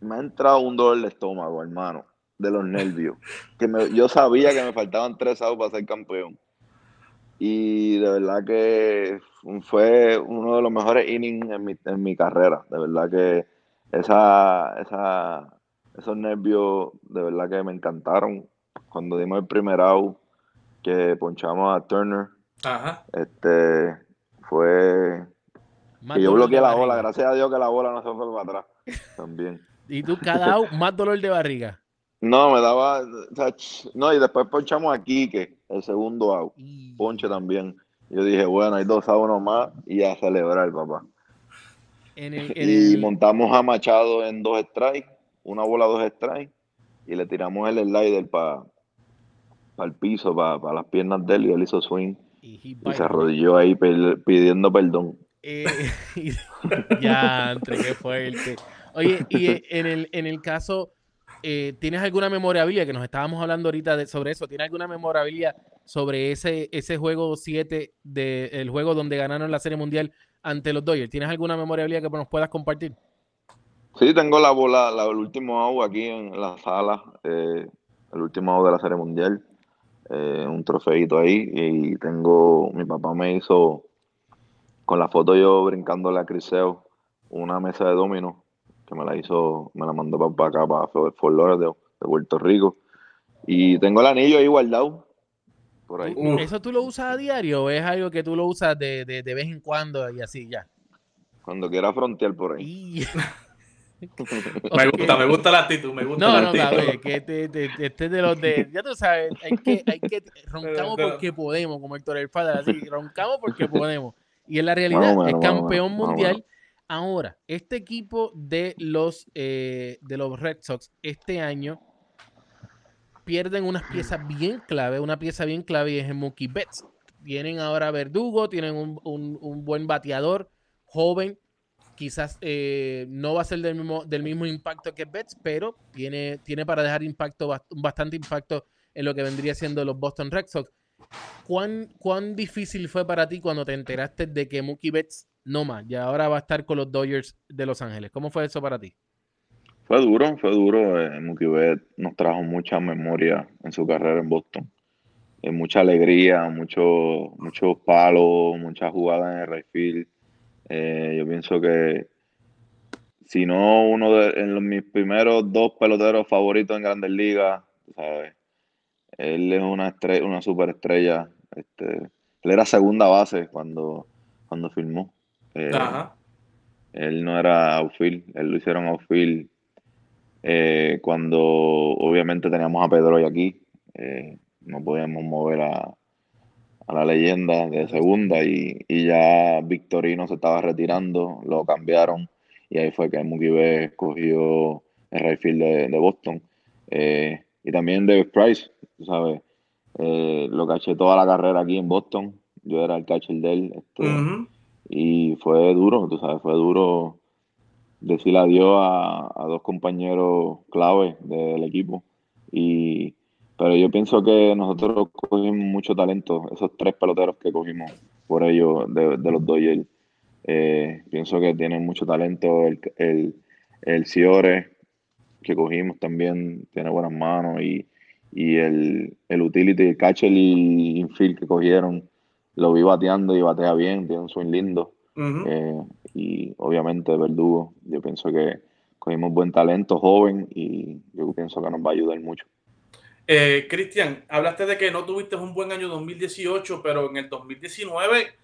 me ha entrado un dolor de estómago, hermano, de los nervios. Que yo sabía que me faltaban tres outs para ser campeón. Y de verdad que fue uno de los mejores innings en mi, en mi carrera. De verdad que esa, esa, esos nervios, de verdad que me encantaron. Cuando dimos el primer out, que ponchamos a Turner, Ajá. Este fue que yo bloqueé la bola, gracias a Dios que la bola no se fue para atrás. También. ¿Y tú cada out más dolor de barriga? No, me daba. no, y después ponchamos a Quique, el segundo out. Ponche también. Yo dije, bueno, hay dos a uno más y a celebrar, papá. En el, en Y el- montamos a Machado en dos strikes, una bola dos strikes, y le tiramos el slider para el piso, para las piernas de él, y él hizo swing. y se arrodilló ahí pidiendo perdón. Eh, y- ya, entre qué fuerte. Oye, y eh, en el, en el caso, eh, ¿tienes alguna memorabilia? Que nos estábamos hablando ahorita de- sobre eso. ¿Tienes alguna memorabilia sobre ese, ese juego 7 del juego donde ganaron la Serie Mundial ante los Dodgers? ¿Tienes alguna memorabilia que nos puedas compartir? Sí, tengo la bola, la- el último out aquí en la sala, eh, el último out de la Serie Mundial, eh, un trofeito ahí, y tengo, mi papá me hizo, con la foto yo brincándole a Criseo, una mesa de dominos, que me la hizo, me la mandó para acá, para Fort Lauderdale, de Puerto Rico, y tengo el anillo ahí guardado, por ahí. ¿Eso tú lo usas a diario o es algo que tú lo usas de, de, de vez en cuando y así ya? Cuando quiera frontear por ahí. Me gusta, me gusta la actitud, me gusta No, la no, actitud. cabrón, que este, te- te- este de los de, ya tú sabes, hay que, hay que, roncamos Pero- porque podemos, como Héctor El Fadal, así, roncamos porque podemos. Y en la realidad es campeón mundial. Ahora, este equipo de los, eh, de los Red Sox este año pierden unas piezas bien clave, una pieza bien clave y es en Mookie Betts. Tienen ahora a Verdugo, tienen un, un- un buen bateador, joven, quizás eh, no va a ser del mismo, del mismo impacto que Betts, pero tiene, tiene para dejar impacto, bast- bastante impacto en lo que vendría siendo los Boston Red Sox. ¿Cuán, ¿Cuán difícil fue para ti cuando te enteraste de que Mookie Betts no más, y ahora va a estar con los Dodgers de Los Ángeles? ¿Cómo fue eso para ti? Fue duro, fue duro. Eh, Mookie Betts nos trajo mucha memoria en su carrera en Boston. Eh, mucha alegría, mucho, muchos palos, muchas jugadas en el field. Eh, yo pienso que si no uno de en los, mis primeros dos peloteros favoritos en Grandes Ligas, ¿sabes? Él es una estrella, una superestrella. Este, él era segunda base cuando, cuando firmó. Eh, Ajá. él no era outfield, él lo hicieron outfield eh, cuando obviamente teníamos a Pedro y aquí. eh, no podíamos mover a, a la leyenda de segunda y, y ya Victorino se estaba retirando, lo cambiaron y ahí fue que Mookie Betts escogió el right field de, de Boston. Eh, y también David Price, tú sabes, eh, lo caché toda la carrera aquí en Boston. Yo era el catcher de él. este, y fue duro, tú sabes, fue duro decir adiós a, a dos compañeros clave del equipo. Y, pero yo pienso que nosotros cogimos mucho talento, esos tres peloteros que cogimos por ellos de, de los Dodgers. Eh, pienso que tienen mucho talento. El, el, el Ciore que cogimos también tiene buenas manos. Y, y el, el utility, el catcher y infield que cogieron, lo vi bateando y batea bien, tiene un swing lindo. Eh, y obviamente Verdugo, yo pienso que cogimos buen talento, joven, y yo pienso que nos va a ayudar mucho. Eh, Cristian, hablaste de que no tuviste un buen año 2018, pero en el 2019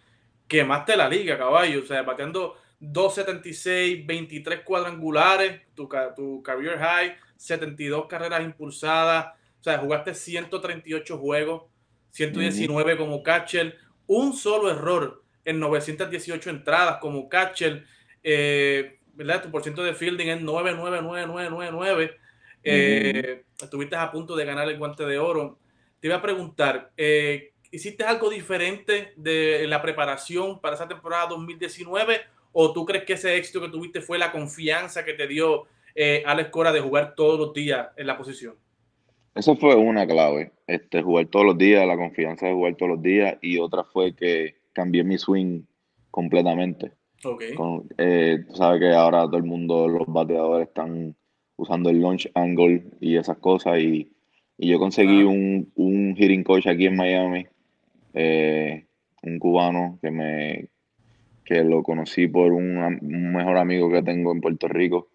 quemaste la liga, caballo. O sea, bateando 276, 23 cuadrangulares, tu, tu career high, 72 carreras impulsadas. O sea, jugaste 138 juegos, 119 como catcher, un solo error en 918 entradas como catcher. Eh, ¿verdad? Tu porcentaje de fielding es 9999999. Eh, estuviste a punto de ganar el guante de oro. Te iba a preguntar, eh, ¿hiciste algo diferente de la preparación para esa temporada 2019? ¿O tú crees que ese éxito que tuviste fue la confianza que te dio eh, Alex Cora de jugar todos los días en la posición? Eso fue una clave, este, jugar todos los días, la confianza de jugar todos los días, y otra fue que cambié mi swing completamente. Ok. Con- eh, tú sabes que ahora todo el mundo, los bateadores están usando el launch angle y esas cosas, y, y yo conseguí Ah. un, un hitting coach aquí en Miami, eh, un cubano que me que lo conocí por un, un mejor amigo que tengo en Puerto Rico,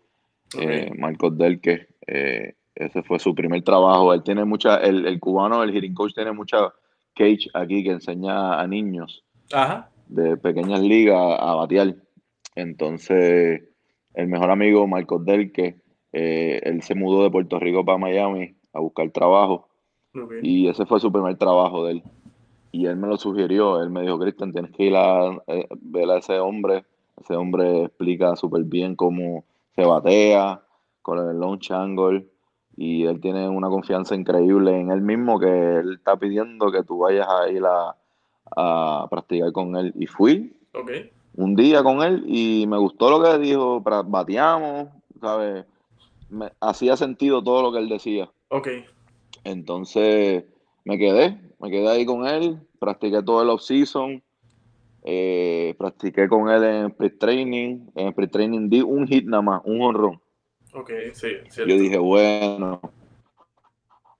ok. eh, Marcos Delque. eh, ese fue su primer trabajo. Él tiene mucha, el, el cubano, el hitting coach, tiene mucha cage aquí que enseña a niños Ajá. de pequeñas ligas a batear. Entonces, el mejor amigo, Marcos Delque, eh, él se mudó de Puerto Rico para Miami a buscar trabajo y ese fue su primer trabajo de él. y él me lo sugirió. Él me dijo, Cristian, tienes que ir a eh, ver a ese hombre. Ese hombre explica súper bien cómo se batea con el launch angle y él tiene una confianza increíble en él mismo que él está pidiendo que tú vayas a ir a, a practicar con él. Y fui Ok. un día con él y me gustó lo que dijo, bateamos, ¿sabes? Me, hacía sentido todo lo que él decía. Ok. Entonces me quedé, me quedé ahí con él, practiqué todo el off-season, eh, practiqué con él en pre-training, en pre-training di un hit nada más, un honrón. Ok, sí, cierto. Yo dije, bueno,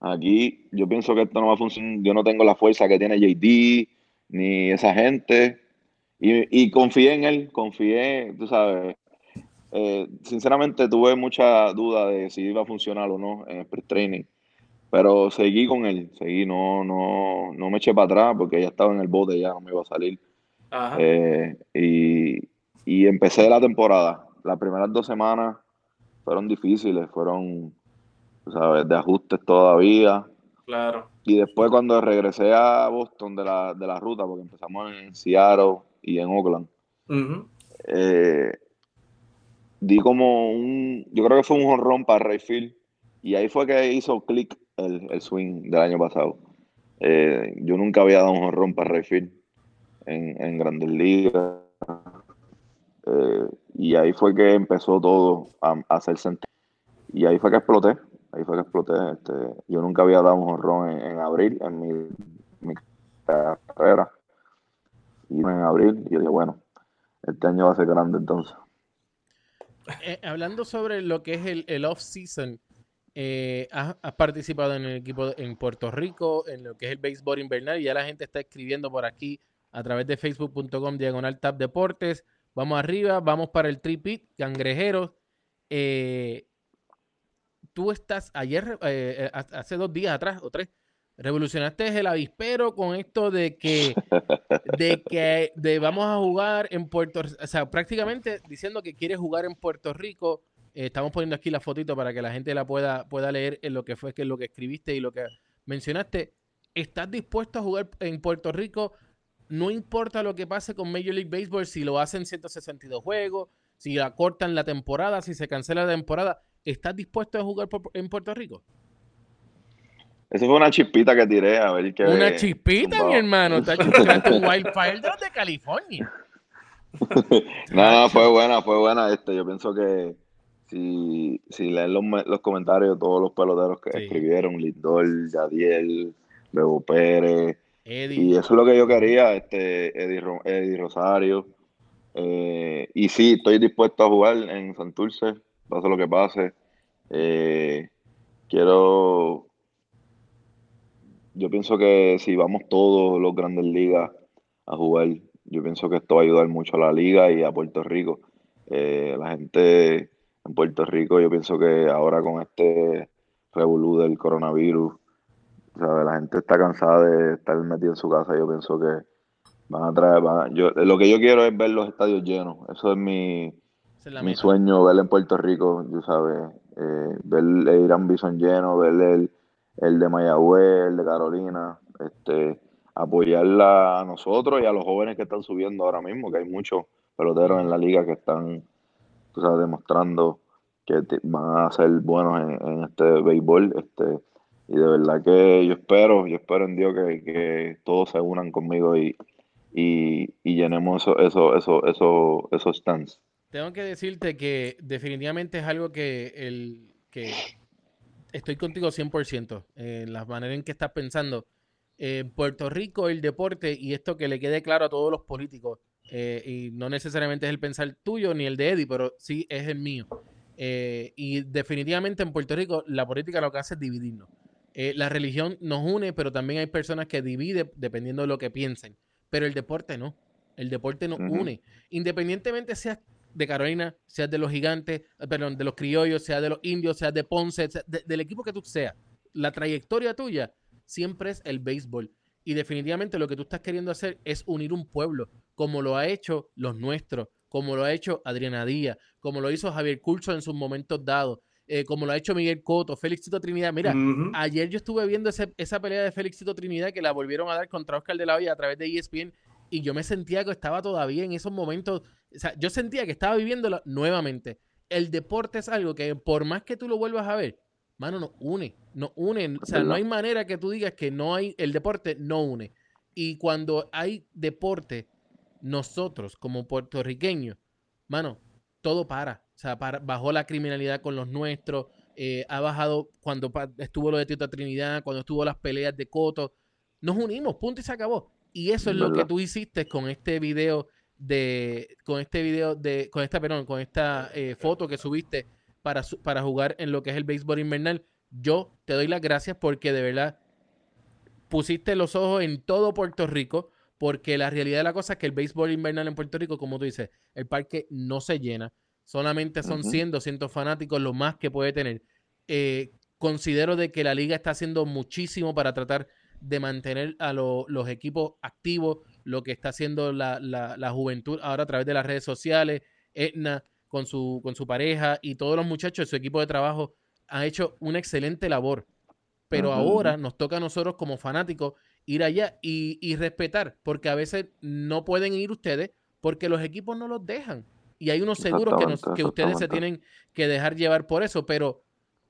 aquí yo pienso que esto no va a funcionar, yo no tengo la fuerza que tiene JD, ni esa gente, y, y confié en él, confié, tú sabes, eh, sinceramente tuve mucha duda de si iba a funcionar o no en el pre-training, pero seguí con él, seguí, no, no, no me eché para atrás porque ya estaba en el bote, ya no me iba a salir. Ajá. Eh, y, y empecé la temporada. Las primeras dos semanas fueron difíciles, fueron, sabes, de ajustes todavía. Claro. Y después cuando regresé a Boston de la, de la ruta, porque empezamos en Seattle y en Oakland, eh, di como un, yo creo que fue un jonrón para Rayfield y ahí fue que hizo click el, el swing del año pasado. Eh, yo nunca había dado un jonrón para Rayfield en, en Grandes Ligas Eh, y ahí fue que empezó todo a, hacer sentido. Y ahí fue que exploté, ahí fue que exploté. Este, yo nunca había dado un jonrón en, en abril en mi, mi carrera. Y en abril, y yo dije, bueno, este año va a ser grande entonces. Eh, hablando sobre lo que es el, el off-season, eh, has, participado en el equipo en Puerto Rico, en lo que es el béisbol invernal, y ya la gente está escribiendo por aquí a través de facebook.com diagonal tab deportes. Vamos arriba, vamos para el tripit, cangrejeros. Eh, tú estás ayer, eh, hace dos días atrás o tres, revolucionaste el avispero con esto de que, de que de vamos a jugar en Puerto Rico, o sea, prácticamente diciendo que quieres jugar en Puerto Rico. Eh, estamos poniendo aquí la fotito para que la gente la pueda, pueda leer en lo que fue que lo que escribiste y lo que mencionaste. ¿Estás dispuesto a jugar en Puerto Rico? No importa lo que pase con Major League Baseball, si lo hacen 162 juegos, si acortan la temporada, si se cancela la temporada. ¿Estás dispuesto a jugar por- en Puerto Rico? Eso fue una chispita que tiré a ver qué. Una chispita, mi hermano. Te tiraste un wildfire de los de California. No, no, fue buena, fue buena. Este, yo pienso que si, si leen los, los comentarios de todos los peloteros que Sí. escribieron, Lindor, Yadiel, Bebo Pérez, y Eddie. eso es lo que yo quería, este, Eddie Rosario. Eh, y sí, estoy dispuesto a jugar en Santurce, pase lo que pase. Eh, quiero, yo pienso que si vamos todos los grandes ligas a jugar, yo pienso que esto va a ayudar mucho a la liga y a Puerto Rico. Eh, la gente en Puerto Rico, yo pienso que ahora con este revolú del coronavirus, ¿sabes? La gente está cansada de estar metida en su casa. Yo pienso que van a traer, van a- yo, lo que yo quiero es ver los estadios llenos. Eso es mi, es mi sueño, ver en Puerto Rico, tú sabes, eh, ver el Irán Bison lleno, ver el, el de Mayagüez, el de Carolina, este, apoyarla a nosotros y a los jóvenes que están subiendo ahora mismo, que hay muchos peloteros en la liga que están, tú sabes, demostrando que van a ser buenos en, en este béisbol, este, y de verdad que yo espero, yo espero en Dios que, que todos se unan conmigo y, y, y llenemos eso, eso, eso, eso, esos stands. Tengo que decirte que definitivamente es algo que, el, que estoy contigo 100% en la manera en que estás pensando. En Puerto Rico, el deporte, y esto que le quede claro a todos los políticos, eh, y no necesariamente es el pensar tuyo ni el de Eddie, pero sí es el mío. Eh, y definitivamente en Puerto Rico la política lo que hace es dividirnos. Eh, la religión nos une, pero también hay personas que dividen dependiendo de lo que piensen. Pero el deporte no. El deporte nos Ujú. une. Independientemente seas de Carolina, seas de los gigantes, eh, perdón, de los criollos, seas de los indios, seas de Ponce, de- del equipo que tú seas, la trayectoria tuya siempre es el béisbol. Y definitivamente lo que tú estás queriendo hacer es unir un pueblo, como lo ha hecho los nuestros, como lo ha hecho Adriana Díaz, como lo hizo Javier Curso en sus momentos dados. eh, como lo ha hecho Miguel Coto, Félixito Trinidad. Mira, ayer yo estuve viendo ese- esa pelea de Félixito Trinidad que la volvieron a dar contra Oscar de la Hoya a través de ESPN y yo me sentía que estaba todavía en esos momentos, o sea, yo sentía que estaba viviéndolo nuevamente. El deporte es algo que por más que tú lo vuelvas a ver, mano, nos une, nos une. O sea, no hay manera que tú digas que no hay, el deporte no une. Y cuando hay deporte, nosotros como puertorriqueños, mano, todo para. O sea, para- bajó la criminalidad con los nuestros, eh, ha bajado cuando estuvo lo de Tito Trinidad, cuando estuvo las peleas de Coto. Nos unimos, punto y se acabó. Y eso es lo que tú hiciste con este video de, con este video de, con esta, perdón, con esta eh, foto que subiste para, para jugar en lo que es el béisbol invernal. Yo te doy las gracias porque de verdad pusiste los ojos en todo Puerto Rico, porque la realidad de la cosa es que el béisbol invernal en Puerto Rico, como tú dices, el parque no se llena, solamente son Ujú. 100, 200 fanáticos, lo más que puede tener. Eh, considero de que la liga está haciendo muchísimo para tratar de mantener a lo- los equipos activos, lo que está haciendo la, la- la juventud ahora a través de las redes sociales, Etna con su, con su pareja y todos los muchachos de su equipo de trabajo han hecho una excelente labor. Pero ahora nos toca a nosotros como fanáticos ir allá y, y respetar, porque a veces no pueden ir ustedes porque los equipos no los dejan. Y hay unos seguros que, nos- que ustedes se tienen que dejar llevar por eso, pero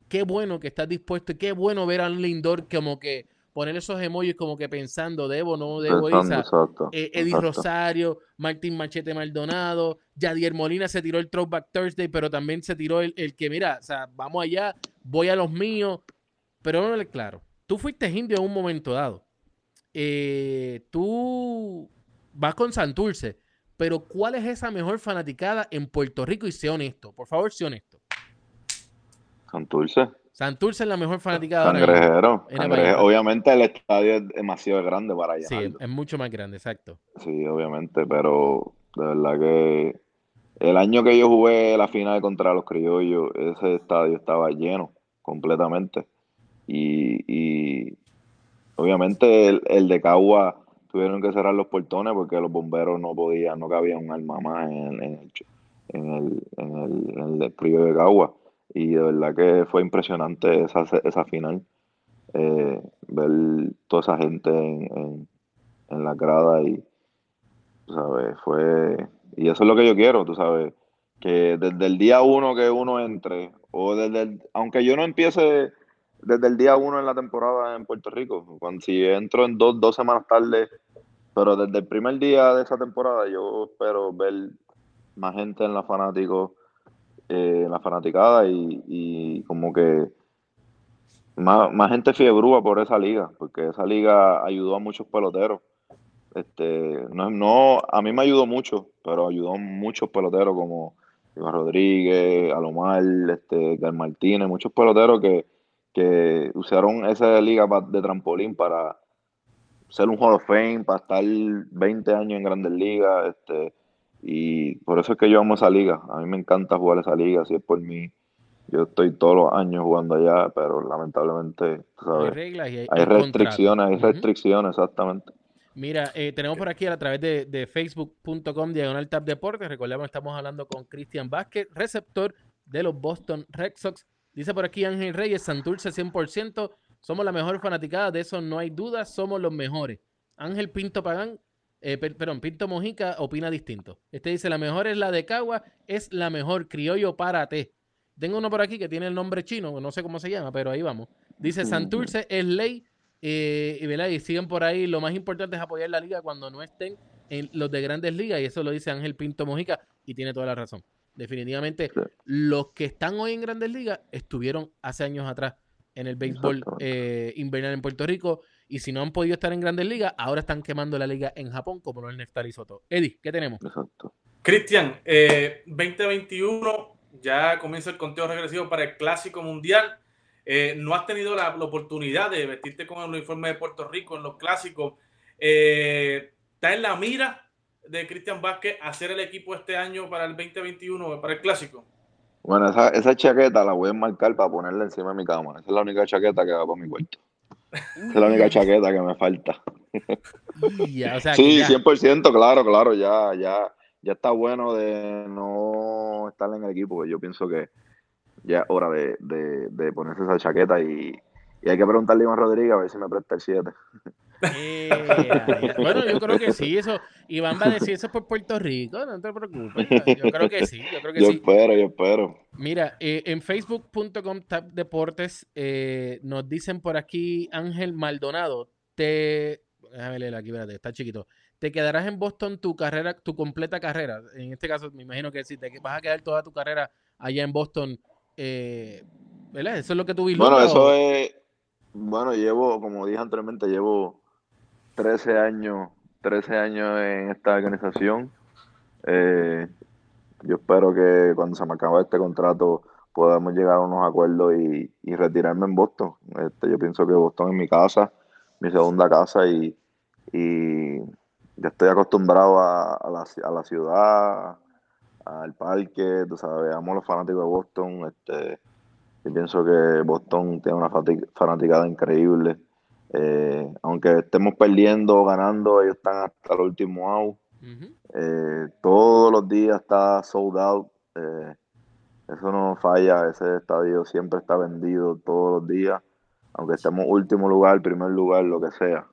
qué bueno que estás dispuesto y qué bueno ver a Lindor como que poner esos emojis como que pensando, debo, no debo exacto, eh, Eddie exacto. Rosario, Martín Machete Maldonado, Yadier Molina se tiró el Throwback Thursday, pero también se tiró el, el que, mira, o sea, vamos allá, voy a los míos. Pero no claro, tú fuiste indio en un momento dado. Eh, tú vas con Santurce, pero ¿cuál es esa mejor fanaticada en Puerto Rico? Y sé honesto, por favor, sé honesto. Santurce. Santurce es la mejor fanaticada. Cangrejero, En el cangreje- Vallejo. Obviamente el estadio es demasiado grande para allá. Sí, es mucho más grande, exacto. Sí, obviamente, pero de verdad que el año que yo jugué la final contra los criollos, ese estadio estaba lleno completamente. Y, y obviamente el, el de Cagua tuvieron que cerrar los portones porque los bomberos no podían, no cabía un alma más en, en el, en el, en el criollo de Cagua. Y de verdad que fue impresionante esa, esa final. eh, ver toda esa gente en, en, la grada y, tú sabes, fue... Y eso es lo que yo quiero, tú sabes, que desde el día uno que uno entre, o desde el- aunque yo no empiece desde el día uno en la temporada en Puerto Rico, cuando si entro en dos, dos semanas tarde, pero desde el primer día de esa temporada yo espero ver más gente en la fanático, eh, en la fanaticada y, como que más, gente fiebrúa por esa liga, porque esa liga ayudó a muchos peloteros. Este, no, no, a mí me ayudó mucho, pero ayudó a muchos peloteros como Iván Rodríguez, Alomar, este, Gal Martínez, muchos peloteros que, que usaron esa liga de trampolín para ser un Hall of Fame, para estar 20 años en Grandes Ligas, este, y por eso es que yo amo esa liga. A mí me encanta jugar esa liga, si es por mí. Yo estoy todos los años jugando allá, pero lamentablemente, tú Hay sabes, reglas y hay, restricciones, hay restricciones, exactamente. Mira, eh, tenemos por aquí a través de, de facebook.com diagonal tap deportes. Recordemos, estamos hablando con Cristian Vázquez, receptor de los Boston Red Sox. Dice por aquí Ángel Reyes, Santurce 100%. Somos la mejor fanaticada, de eso no hay duda, somos los mejores. Ángel Pinto Pagán, eh, per- perdón, Pinto Mojica opina distinto. Este dice, la mejor es la de Cagua, es la mejor, criollo párate. Tengo uno por aquí que tiene el nombre chino, no sé cómo se llama, pero ahí vamos. Dice, Santurce es ley, eh, y, ¿verdad? y siguen por ahí. Lo más importante es apoyar la liga cuando no estén en los de grandes ligas. Y eso lo dice Ángel Pinto Mojica y tiene toda la razón. Definitivamente, Sí. los que están hoy en grandes ligas estuvieron hace años atrás en el béisbol eh, invernal en Puerto Rico. Y si no han podido estar en grandes ligas, ahora están quemando la liga en Japón, como lo es Neftali Soto. Eddie, ¿qué tenemos? Exacto. Cristian, eh, 2021 ya comienza el conteo regresivo para el Clásico Mundial. Eh, no has tenido la, la oportunidad de vestirte con el uniforme de Puerto Rico en los clásicos. Eh, ¿Está en la mira de Cristian Vázquez hacer el equipo este año para el 2021, para el Clásico? Bueno, esa, esa chaqueta la voy a enmarcar para ponerla encima de mi cama. Esa es la única chaqueta que va para mi cuarto. Es la única chaqueta que me falta. Ya, o sea, Sí, ya- 100%, claro, claro, ya, ya, ya está bueno de no estar en el equipo. Yo pienso que ya es hora de, de, de ponerse esa chaqueta y, y hay que preguntarle a Iván Rodríguez a ver si me presta el 7. Eh, bueno, yo creo que sí, eso. Iván va a decir eso por Puerto Rico, no te preocupes. Yo creo que sí, yo creo que yo sí. espero, yo espero. Mira, eh, en facebook.com Deportes eh, nos dicen por aquí Ángel Maldonado, te déjame leer aquí, espérate, está chiquito. Te quedarás en Boston tu carrera, tu completa carrera. En este caso, me imagino que si te vas a quedar toda tu carrera allá en Boston, ¿verdad? Eso es lo que tú vislumbras. Bueno, eso es, bueno, llevo, como dije anteriormente, llevo 13 años, 13 años en esta organización. Eh, yo espero que cuando se me acabe este contrato podamos llegar a unos acuerdos y, retirarme en Boston. Este, yo pienso que Boston es mi casa, mi segunda casa y, y ya estoy acostumbrado a, la, ciudad, al parque, tú sabes, amo a los fanáticos de Boston. Este, yo pienso que Boston tiene una fanaticada increíble. Eh, aunque estemos perdiendo o ganando, ellos están hasta el último out. Eh, todos los días está sold out. Eh, eso no falla. Ese estadio siempre está vendido todos los días. Aunque estemos último lugar, primer lugar, lo que sea.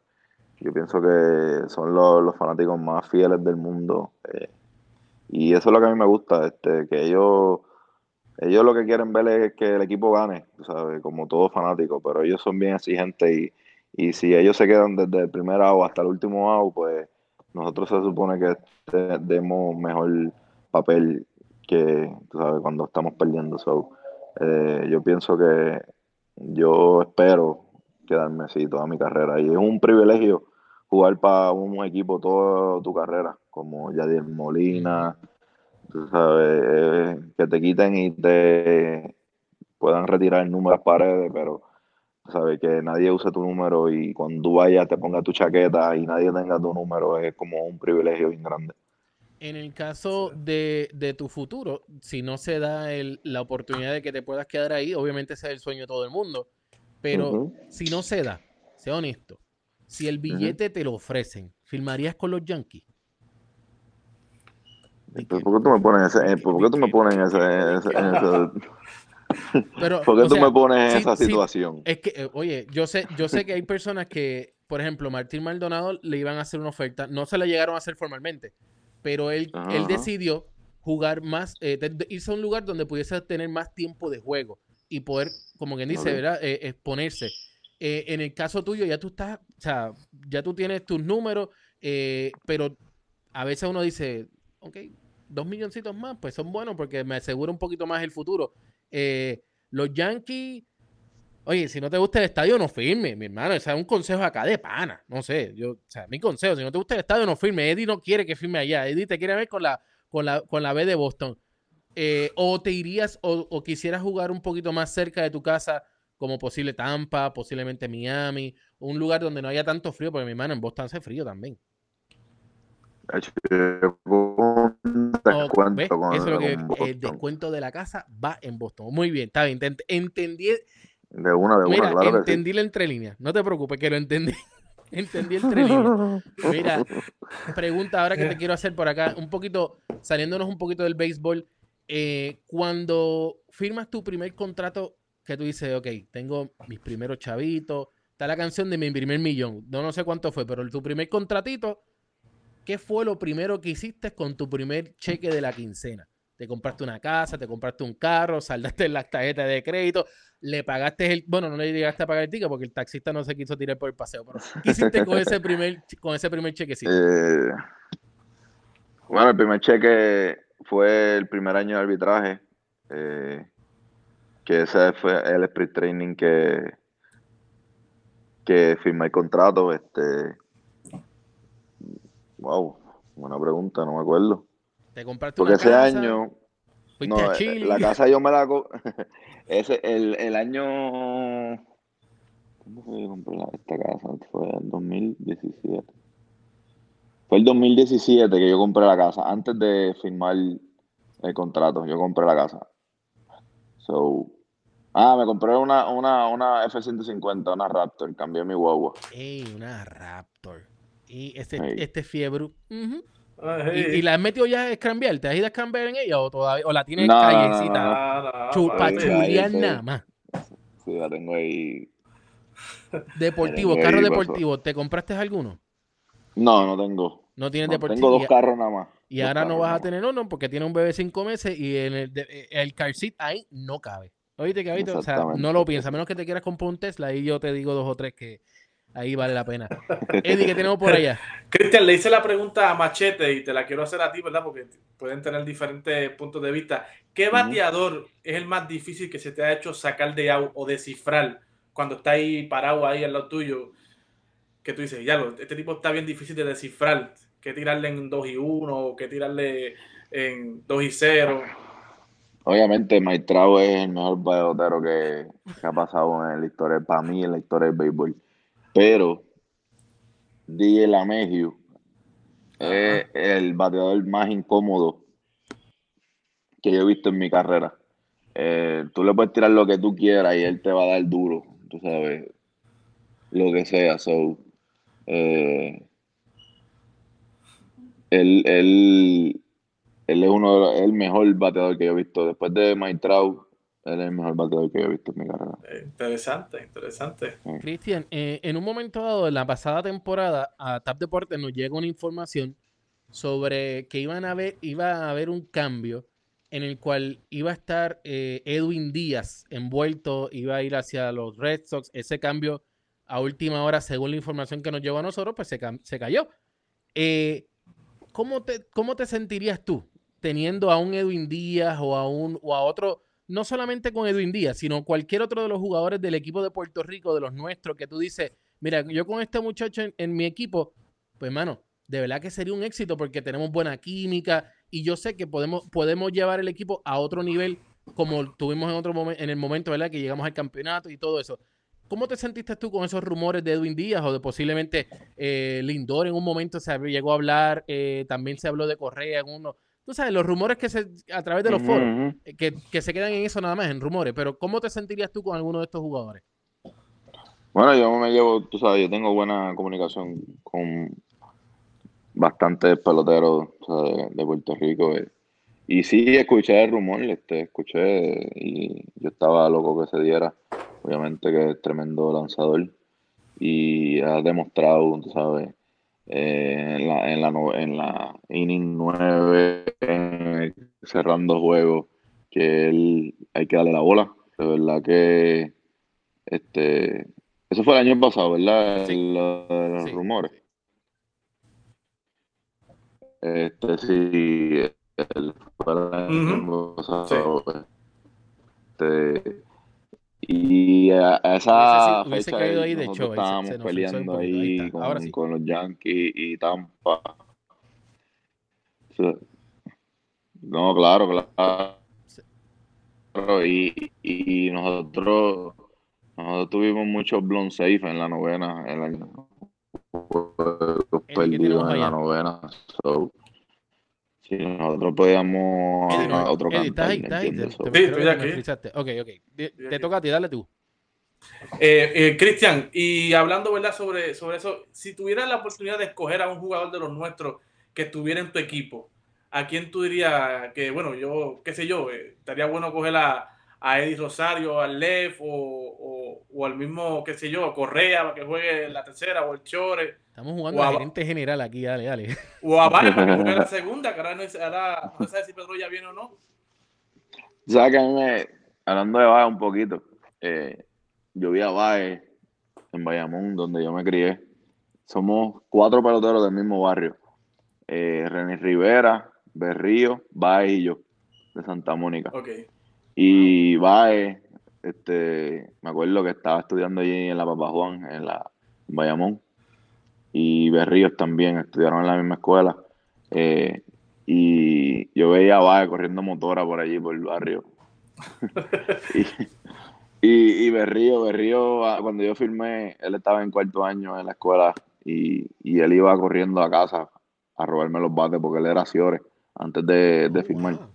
Yo pienso que son los, los fanáticos más fieles del mundo. eh, y eso es lo que a mí me gusta, este, que ellos, ellos lo que quieren ver es que el equipo gane, ¿sabes? Como todo fanático, pero ellos son bien exigentes y, y si ellos se quedan desde el primer out hasta el último out, pues nosotros se supone que demos mejor papel que, tú sabes, cuando estamos perdiendo. So, eh, yo pienso que yo espero quedarme así toda mi carrera y es un privilegio jugar para un equipo toda tu carrera, como Yadier Molina, tú sabes, eh, que te quiten y te puedan retirar el número las paredes, pero sabes que nadie use tu número y cuando tú vayas te ponga tu chaqueta y nadie tenga tu número, es como un privilegio bien grande. En el caso de, de tu futuro, si no se da el- la oportunidad de que te puedas quedar ahí, obviamente ese es el sueño de todo el mundo, pero Ujú. si no se da, sea honesto, si el billete te lo ofrecen, ¿firmarías con los Yankees? ¿Por qué tú me pones ese, eh, por qué tú me pones ese, ese- en ese- Pero, por qué tú sea, me pones en sí, esa sí, situación? Es que, eh, oye, yo sé, yo sé que hay personas que, por ejemplo, Martín Maldonado le iban a hacer una oferta, no se la llegaron a hacer formalmente, pero él, él decidió jugar más, eh, de- de- irse a un lugar donde pudiese tener más tiempo de juego y poder, como quien dice. ¿verdad? Eh, exponerse. Eh, en el caso tuyo, ya tú estás, o sea, ya tú tienes tus números, eh, pero a veces uno dice, ok, dos milloncitos más, pues son buenos porque me asegura un poquito más el futuro. Eh, los Yankees, oye, si no te gusta el estadio, no firme, mi hermano. O sea, un consejo acá de pana. No sé, yo, o sea, mi consejo, si no te gusta el estadio, no firme. Eddie no quiere que firme allá. Eddie te quiere ver con la, con la, con la B de Boston. Eh, o te irías o, o quisieras jugar un poquito más cerca de tu casa, como posible Tampa, posiblemente Miami, un lugar donde no haya tanto frío, porque mi hermano en Boston hace frío también. Eso es lo que el descuento de la casa va en Boston. Muy bien, está bien. te ent- entendí, De una, de una, Mira, claro que sí. entendí la entre líneas. No te preocupes, que lo entendí. entendí entre líneas. Mira, pregunta ahora que te quiero hacer por acá, un poquito, saliéndonos un poquito del béisbol. eh, cuando firmas tu primer contrato, que tú dices, ok, tengo mis primeros chavitos, está la canción de mi primer millón. No, no sé cuánto fue, pero tu primer contratito, ¿qué fue lo primero que hiciste con tu primer cheque de la quincena? Te compraste una casa, te compraste un carro, saldaste las tarjetas de crédito, le pagaste el, bueno, no le llegaste a pagar el ticket porque el taxista no se quiso tirar por el paseo, pero ¿qué hiciste con ese primer, con ese primer chequecito? Eh, bueno, el primer cheque fue el primer año de arbitraje, eh, que ese fue el sprint training que, que firmé el contrato. Este, wow, buena pregunta, no me acuerdo. Te compraste Porque una ese casa, año, fuiste no, a eh, Chile. la casa yo me la... ese, el, el año... ¿Cuándo fue que yo compré esta casa? Fue el 2017. Fue el 2017 que yo compré la casa, antes de firmar el contrato, yo compré la casa. So, ah, me compré una, una, una F-150, una Raptor, cambié mi guagua. Ey, una Raptor. Y este, este fiebre. ¿Y, y la has metido ya a scrambear? ¿Te has ido a scrambear en ella o todavía o la tienes No, no, no, callecita? no. No, nada más. Sí, la tengo ahí. Deportivo, carro deportivo, ¿te compraste alguno? No, no tengo. No tienes No, deportivo. tengo dos y- carros nada más. Y Dos ahora no vas a tener uno porque tiene un bebé cinco meses y en el, de- el car seat ahí no cabe. Oíste, Cabito, o sea, no lo piensa, a menos que te quieras comprar un Tesla, ahí yo te digo dos o tres que ahí vale la pena. Eddie, ¿qué tenemos por allá? Cristian, le hice la pregunta a Machete y te la quiero hacer a ti, ¿verdad? Porque pueden tener diferentes puntos de vista. ¿Qué bateador es el más difícil que se te ha hecho sacar de out o descifrar cuando está ahí parado ahí al lado tuyo? Que tú dices, ya, este tipo está bien difícil de descifrar. ¿Qué tirarle en 2 y 1 o qué tirarle en 2 y 0? Obviamente, Maitrao es el mejor pelotero que, que ha pasado en la historia, para mí, en la historia del béisbol. Pero, DJ LaMegio es el bateador más incómodo que yo he visto en mi carrera. Eh, tú le puedes tirar lo que tú quieras y él te va a dar duro, tú sabes, lo que sea. So, eh, él, él, él es uno de los- el mejor bateador que yo he visto. Después de Mike Trout, él es el mejor bateador que yo he visto en mi carrera. Eh, interesante, interesante. Cristian, eh, en un momento dado, en la pasada temporada, a TAP Deportes nos llega una información sobre que iban a ver, iba a haber un cambio en el cual iba a estar eh, Edwin Díaz envuelto, iba a ir hacia los Red Sox. Ese cambio a última hora, según la información que nos llegó a nosotros, pues se, se cayó. Eh, ¿cómo, te, ¿Cómo te sentirías tú teniendo a un Edwin Díaz o a, un, o a otro, no solamente con Edwin Díaz, sino cualquier otro de los jugadores del equipo de Puerto Rico, de los nuestros, que tú dices, mira, yo con este muchacho en, mi equipo, pues mano, de verdad que sería un éxito porque tenemos buena química y yo sé que podemos, podemos llevar el equipo a otro nivel como tuvimos en otro momento, en el momento, ¿verdad? Que llegamos al campeonato y todo eso. ¿Cómo te sentiste tú con esos rumores de Edwin Díaz o de posiblemente eh, Lindor en un momento se llegó a hablar, eh, también se habló de Correa en uno. Tú sabes, los rumores que se, a través de los foros, eh, que, que se quedan en eso nada más, en rumores, pero ¿cómo te sentirías tú con alguno de estos jugadores? Bueno, yo me llevo, tú sabes, yo tengo buena comunicación con bastantes peloteros o sea, de, de Puerto Rico. eh. Y sí, escuché el rumor, este, escuché y yo estaba loco que se diera. Obviamente que es tremendo lanzador y ha demostrado, tú sabes, eh, en la, en la, en la inning 9, cerrando juegos, que él hay que darle la bola. De verdad que este eso fue el año pasado, ¿verdad? Sí. Lo de los Sí. rumores. Este sí, el, el año pasado. Este, y a, a esa Hubiese- hubiese fecha caído ahí de show, se- estábamos se peleando ahí con, ahora sí. con los Yankees y Tampa. No, claro, claro. Y, y nosotros, nosotros tuvimos muchos blown safe en la novena, juegos ¿qué perdidos en la novena. So, si nosotros podíamos Eddie, a otro Eddie, ¿estás cantar, ahí? ¿me ¿Estás ahí? Te- So, te- Sí, estoy que aquí. Ok, ok. Te toca a ti, dale tú. Eh, eh, Cristian, y hablando ¿verdad? Sobre, sobre eso, si tuvieras la oportunidad de escoger a un jugador de los nuestros que estuviera en tu equipo, ¿a quién tú dirías que, bueno, yo, qué sé yo, eh, estaría bueno coger a, a Eddie Rosario, al Lev o, o, o al mismo, qué sé yo, Correa para que juegue en la tercera o el Chore Estamos jugando a gerente general aquí, dale, dale. o a Valle para que juegue la segunda, que ahora no, es- ahora no sabe si Pedro ya viene o no. ¿Sabes que a mí me, hablando de Baez un poquito, eh, yo vi a Baez en Bayamón, donde yo me crié. Somos cuatro peloteros del mismo barrio. Eh, René Rivera, Berrío, Baez y yo, de Santa Mónica. Ok. Y Baez, este, me acuerdo que estaba estudiando allí en la Papa Juan, en la en Bayamón. Y Berríos también estudiaron en la misma escuela. Eh, y yo veía a Baez corriendo motora por allí, por el barrio. y, y, y Berrío, Berrío, ah, cuando yo firmé, él estaba en cuarto año en la escuela y, y él iba corriendo a casa a robarme los bates porque él era Ciore antes de, de Oh, firmar wow.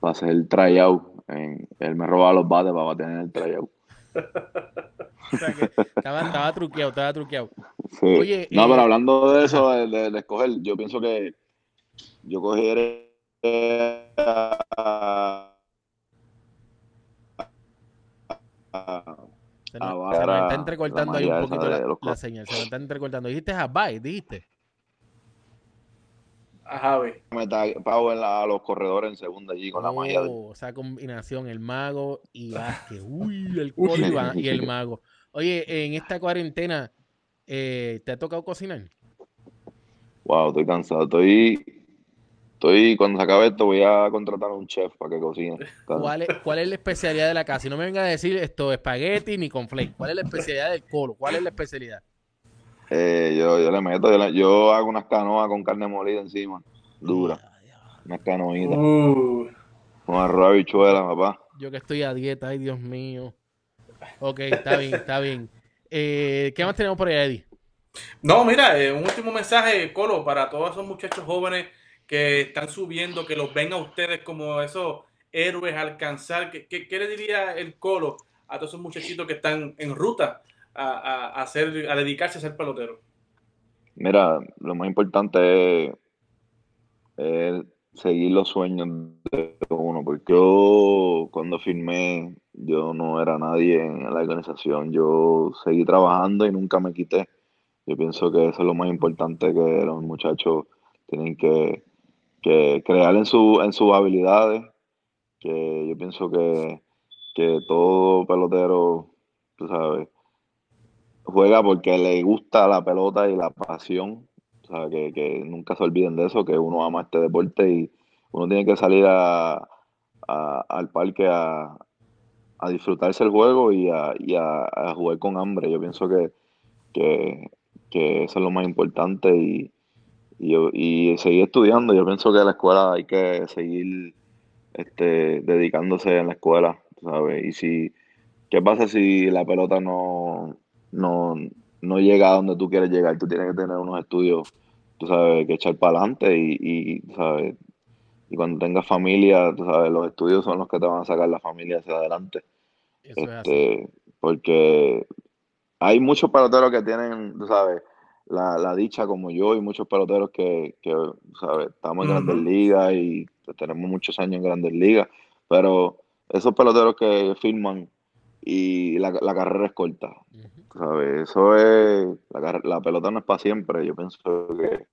para hacer el tryout. En, él me robaba los bates para tener el tryout. O sea que estaba, estaba truqueado, estaba truqueado. Sí. Oye, no, eh, pero hablando de eso, de, de- de escoger, yo pienso que yo cogeré a, Se nos, Ah, se nos está entrecortando ahí un poquito la, señal. Se nos está entrecortando. Dijiste Hawaii, dijiste. A Javi. meta pago en la- a los corredores en segunda allí con la malla. de- Oh, esa combinación, el mago y Vázquez. Uy, el colo y, el mago. Oye, en esta cuarentena, eh, ¿te ha tocado cocinar? Wow, estoy cansado. Estoy, estoy, cuando se acabe esto, voy a contratar a un chef para que cocine. ¿Cuál es, ¿Cuál es la especialidad de la casa? Y no me venga a decir esto, espagueti ni con flake. ¿Cuál es la especialidad del colo? ¿Cuál es la especialidad? Eh, yo, yo le meto, yo, le- yo hago unas canoas con carne molida encima, dura, unas canoitas, Uh, con arroz habichuela, papá. Yo que estoy a dieta, ay Dios mío. Ok, está bien, está bien. Eh, ¿Qué más tenemos por ahí, Eddie? No, mira, eh, un último mensaje, Colo, para todos esos muchachos jóvenes que están subiendo, que los ven a ustedes como esos héroes a alcanzar. ¿Qué, qué- qué le diría el Colo a todos esos muchachitos que están en ruta a, a, a dedicarse a ser pelotero? Mira, lo más importante es, es seguir los sueños de uno, porque yo cuando firmé, yo no era nadie en la organización, yo seguí trabajando y nunca me quité. Yo pienso que eso es lo más importante que los muchachos tienen que, que crear en, su, en sus habilidades, que yo pienso que, que todo pelotero, tú sabes, juega porque le gusta la pelota y la pasión. O sea, que, que nunca se olviden de eso, que uno ama este deporte y uno tiene que salir a, al parque a, a disfrutarse el juego y, a, y a- jugar con hambre. Yo pienso que, que, que eso es lo más importante y, y, y seguir estudiando. Yo pienso que la escuela hay que seguir este, dedicándose en la escuela, ¿sabes? Y si, ¿qué pasa si la pelota no, no, no llega a donde tú quieres llegar? Tú tienes que tener unos estudios, tú sabes, que echar para adelante y, y, ¿sabes? Y cuando tengas familia, tú sabes, los estudios son los que te van a sacar la familia hacia adelante. Eso es así. Este, porque hay muchos peloteros que tienen, tú sabes, la, la dicha como yo y muchos peloteros que, que ¿sabes? Estamos en grandes ligas y tenemos muchos años en grandes ligas, pero esos peloteros que firman y la, la carrera es corta. ¿sabes? Eso es, la, la pelota no es para siempre, yo pienso que,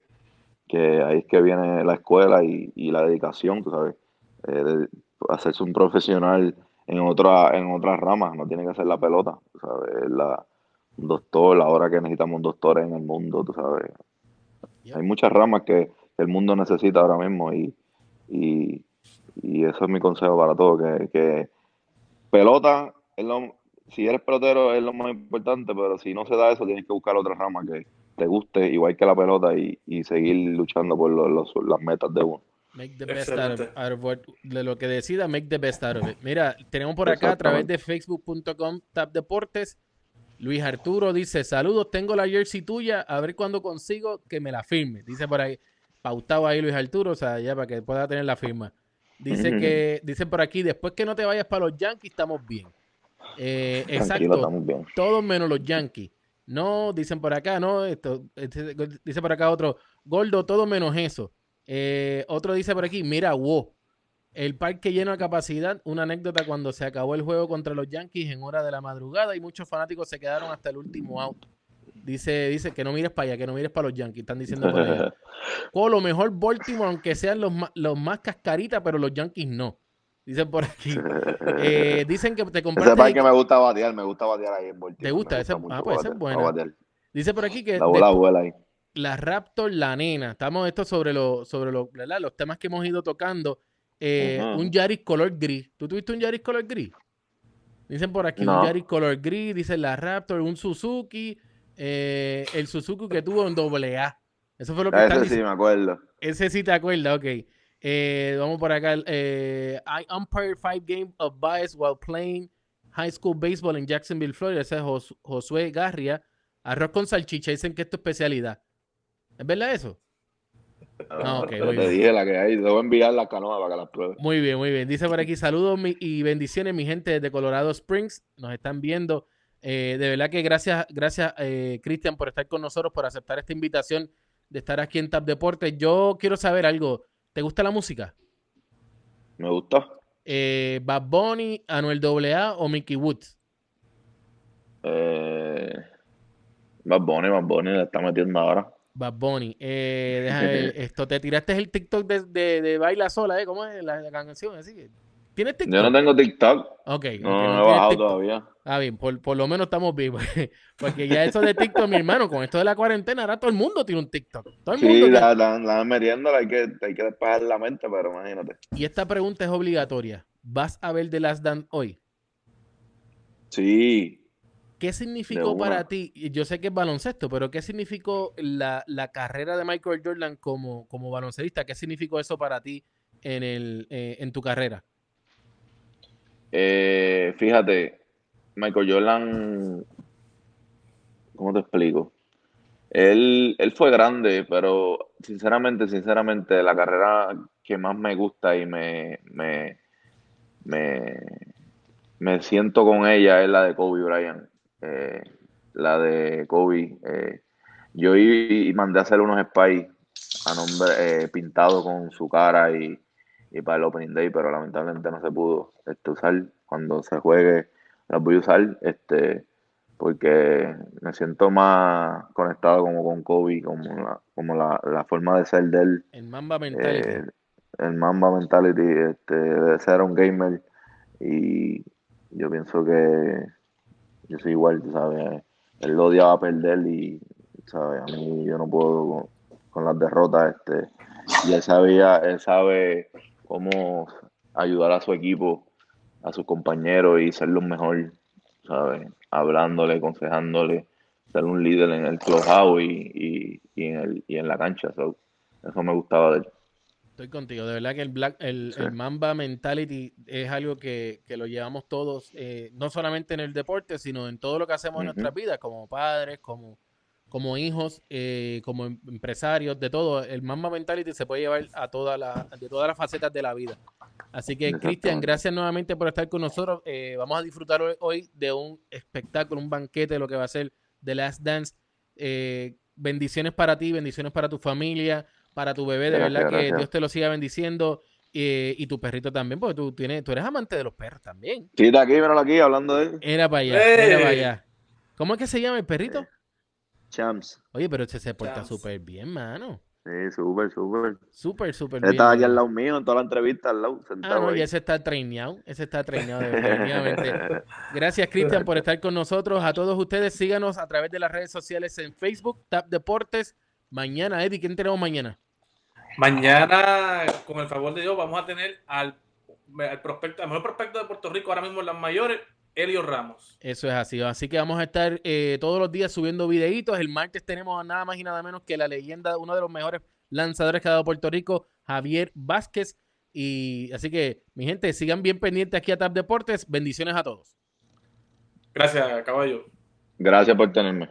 que ahí es que viene la escuela y, y la dedicación, tú sabes, eh, de hacerse un profesional en otra, en otras ramas, no tiene que ser la pelota, tú sabes, la, un doctor, ahora que necesitamos doctores en el mundo, tú sabes. Hay muchas ramas que el mundo necesita ahora mismo y, y, y eso es mi consejo para todos, que, que pelota, es lo, si eres pelotero es lo más importante, pero si no se da eso, tienes que buscar otra rama que te guste, igual que la pelota, y, y seguir luchando por los- los- las metas de uno. Make the best out of, Excelente. out of what- de lo que decida, make the best out of it. Mira, tenemos por acá a través de facebook.com Tap Deportes. Luis Arturo dice, saludos, tengo la jersey tuya, a ver cuándo consigo que me la firme. Dice por ahí, pautado ahí Luis Arturo, o sea, ya para que pueda tener la firma. Dice que, dice por aquí, después que no te vayas para los Yankees, estamos bien. Eh, exacto, bien. todos menos los Yankees. No, dicen por acá, no, esto, este, dice por acá otro, Gordo, todo menos eso. Eh, otro dice por aquí, mira, wow, el parque lleno a capacidad, una anécdota cuando se acabó el juego contra los Yankees en hora de la madrugada y muchos fanáticos se quedaron hasta el último out. Dice, dice que no mires para allá, que no mires para los Yankees, están diciendo por allá. Colo, mejor Baltimore, aunque sean los más, los más cascaritas, pero los Yankees no. Dicen por aquí. Eh, dicen que te Ese compraste. parque me gusta batear, me gusta batear ahí en. ¿Te gusta? Ese- ah, pues ese es batear. Dice por aquí que La bola vuela ahí. la Raptor, la nena. Estamos esto sobre los sobre ¿verdad? los temas que hemos ido tocando. Eh. Un Yaris color gris. ¿Tú tuviste un Yaris color gris? Dicen por aquí No. un Yaris color gris. Dice la Raptor, un Suzuki. eh, el Suzuki que tuvo en doble A. Eso fue lo que Ese sí, diciendo. me acuerdo. Ese sí te acuerdas, ok. Eh, vamos por acá. Eh, I umpired five games of bias while playing high school baseball en Jacksonville, Florida. Ese es Jos- Josué Garria. Arroz con salchicha. Dicen que es tu especialidad. ¿Es verdad eso? Ah, ok, Pero muy te bien. dije la que hay. Debo enviar la canoa para que las pruebes. Muy bien, muy bien. Dice por aquí, saludos y bendiciones, mi gente desde Colorado Springs. Nos están viendo. Eh, de verdad que gracias, gracias, eh, Cristian, por estar con nosotros, por aceptar esta invitación de estar aquí en Tap Deportes. Yo quiero saber algo. ¿Te gusta la música? Me gusta. Eh, Bad Bunny, Anuel AA o Mickey Woods. Eh, Bad Bunny, Bad Bunny le está metiendo ahora. Bad Bunny. Eh, deja ver, esto, te tiraste el TikTok de, de, de Baila Sola, ¿eh? ¿Cómo es la, la canción? Así que, ¿Tienes TikTok? Yo no tengo TikTok. Ok. No, no, he bajado TikTok. todavía. Ah, bien, por, por lo menos estamos vivos. Porque ya eso de TikTok, mi hermano, con esto de la cuarentena, ahora todo el mundo tiene un TikTok. Todo el mundo Sí, la, la, la merienda hay que, hay que despejar la mente, pero imagínate. Y esta pregunta es obligatoria. ¿Vas a ver The Last Dance hoy? Sí, ¿Qué significó para ti? Yo sé que es baloncesto, pero ¿qué significó la, la carrera de Michael Jordan como, como baloncelista? ¿Qué significó eso para ti en, el, eh, en tu carrera? Eh, fíjate, Michael Jordan, ¿cómo te explico? Él, él fue grande, pero sinceramente, sinceramente, la carrera que más me gusta y me, me, me, siento con ella es la de Kobe Bryant. Eh, la de Kobe. eh, yo y, y mandé a hacer unos spies a nombre eh, pintado con su cara y, y para el Opening Day, pero lamentablemente no se pudo este, usar. Cuando se juegue, las voy a usar, este, porque me siento más conectado como con Kobe, como la, como la, la forma de ser de él, El Mamba Mentality. eh, el Mamba Mentality, este, de ser un gamer, y yo pienso que yo soy igual, tú sabes, él lo odiaba perder y, sabes, a mí yo no puedo con, con las derrotas, este, y él sabía, él sabe cómo ayudar a su equipo, a sus compañeros y ser lo mejor, ¿sabes? Hablándole, aconsejándole, ser un líder en el clubhouse y, y, y en, el, y en la cancha. so, eso me gustaba de él. Estoy contigo. De verdad que el, Black, el, Sí. el Mamba Mentality es algo que, que lo llevamos todos, eh, no solamente en el deporte, sino en todo lo que hacemos en Ujú. nuestras vidas, como padres, como, como hijos, eh, como em- empresarios, de todo. El Mamba Mentality se puede llevar a toda la, de todas las facetas de la vida. Así que, Cristian, gracias nuevamente por estar con nosotros. Eh, vamos a disfrutar hoy, hoy de un espectáculo, un banquete, lo que va a ser The Last Dance. Eh, bendiciones para ti, bendiciones para tu familia, para tu bebé. De Gracias, verdad que gracias. Dios te lo siga bendiciendo. eh, y tu perrito también, porque tú, tienes, tú eres amante de los perros también. Sí, está aquí, míralo aquí, hablando de él. Era para allá, era para allá. ¿Cómo es que se llama el perrito? Champs. Oye, pero este se porta súper bien, mano. Sí, súper, súper. Súper, súper Él bien. estaba aquí al lado mío en toda la entrevista, al lado, Ah, sentado no, ahí. y ese está traineado. Ese está traineado, definitivamente. Gracias, Cristian, por estar con nosotros. A todos ustedes, síganos a través de las redes sociales en Facebook, Tap Deportes. Mañana, Eddie, ¿quién tenemos mañana? Mañana, con el favor de Dios, vamos a tener al, al prospecto, al mejor prospecto de Puerto Rico ahora mismo en las mayores, Elio Ramos. Eso es así. Así que vamos a estar eh, todos los días subiendo videitos. El martes tenemos a nada más y nada menos que la leyenda, uno de los mejores lanzadores que ha dado Puerto Rico, Javier Vázquez. Y así que, mi gente, sigan bien pendientes aquí a Tap Deportes. Bendiciones a todos. Gracias, caballo. Gracias por tenerme.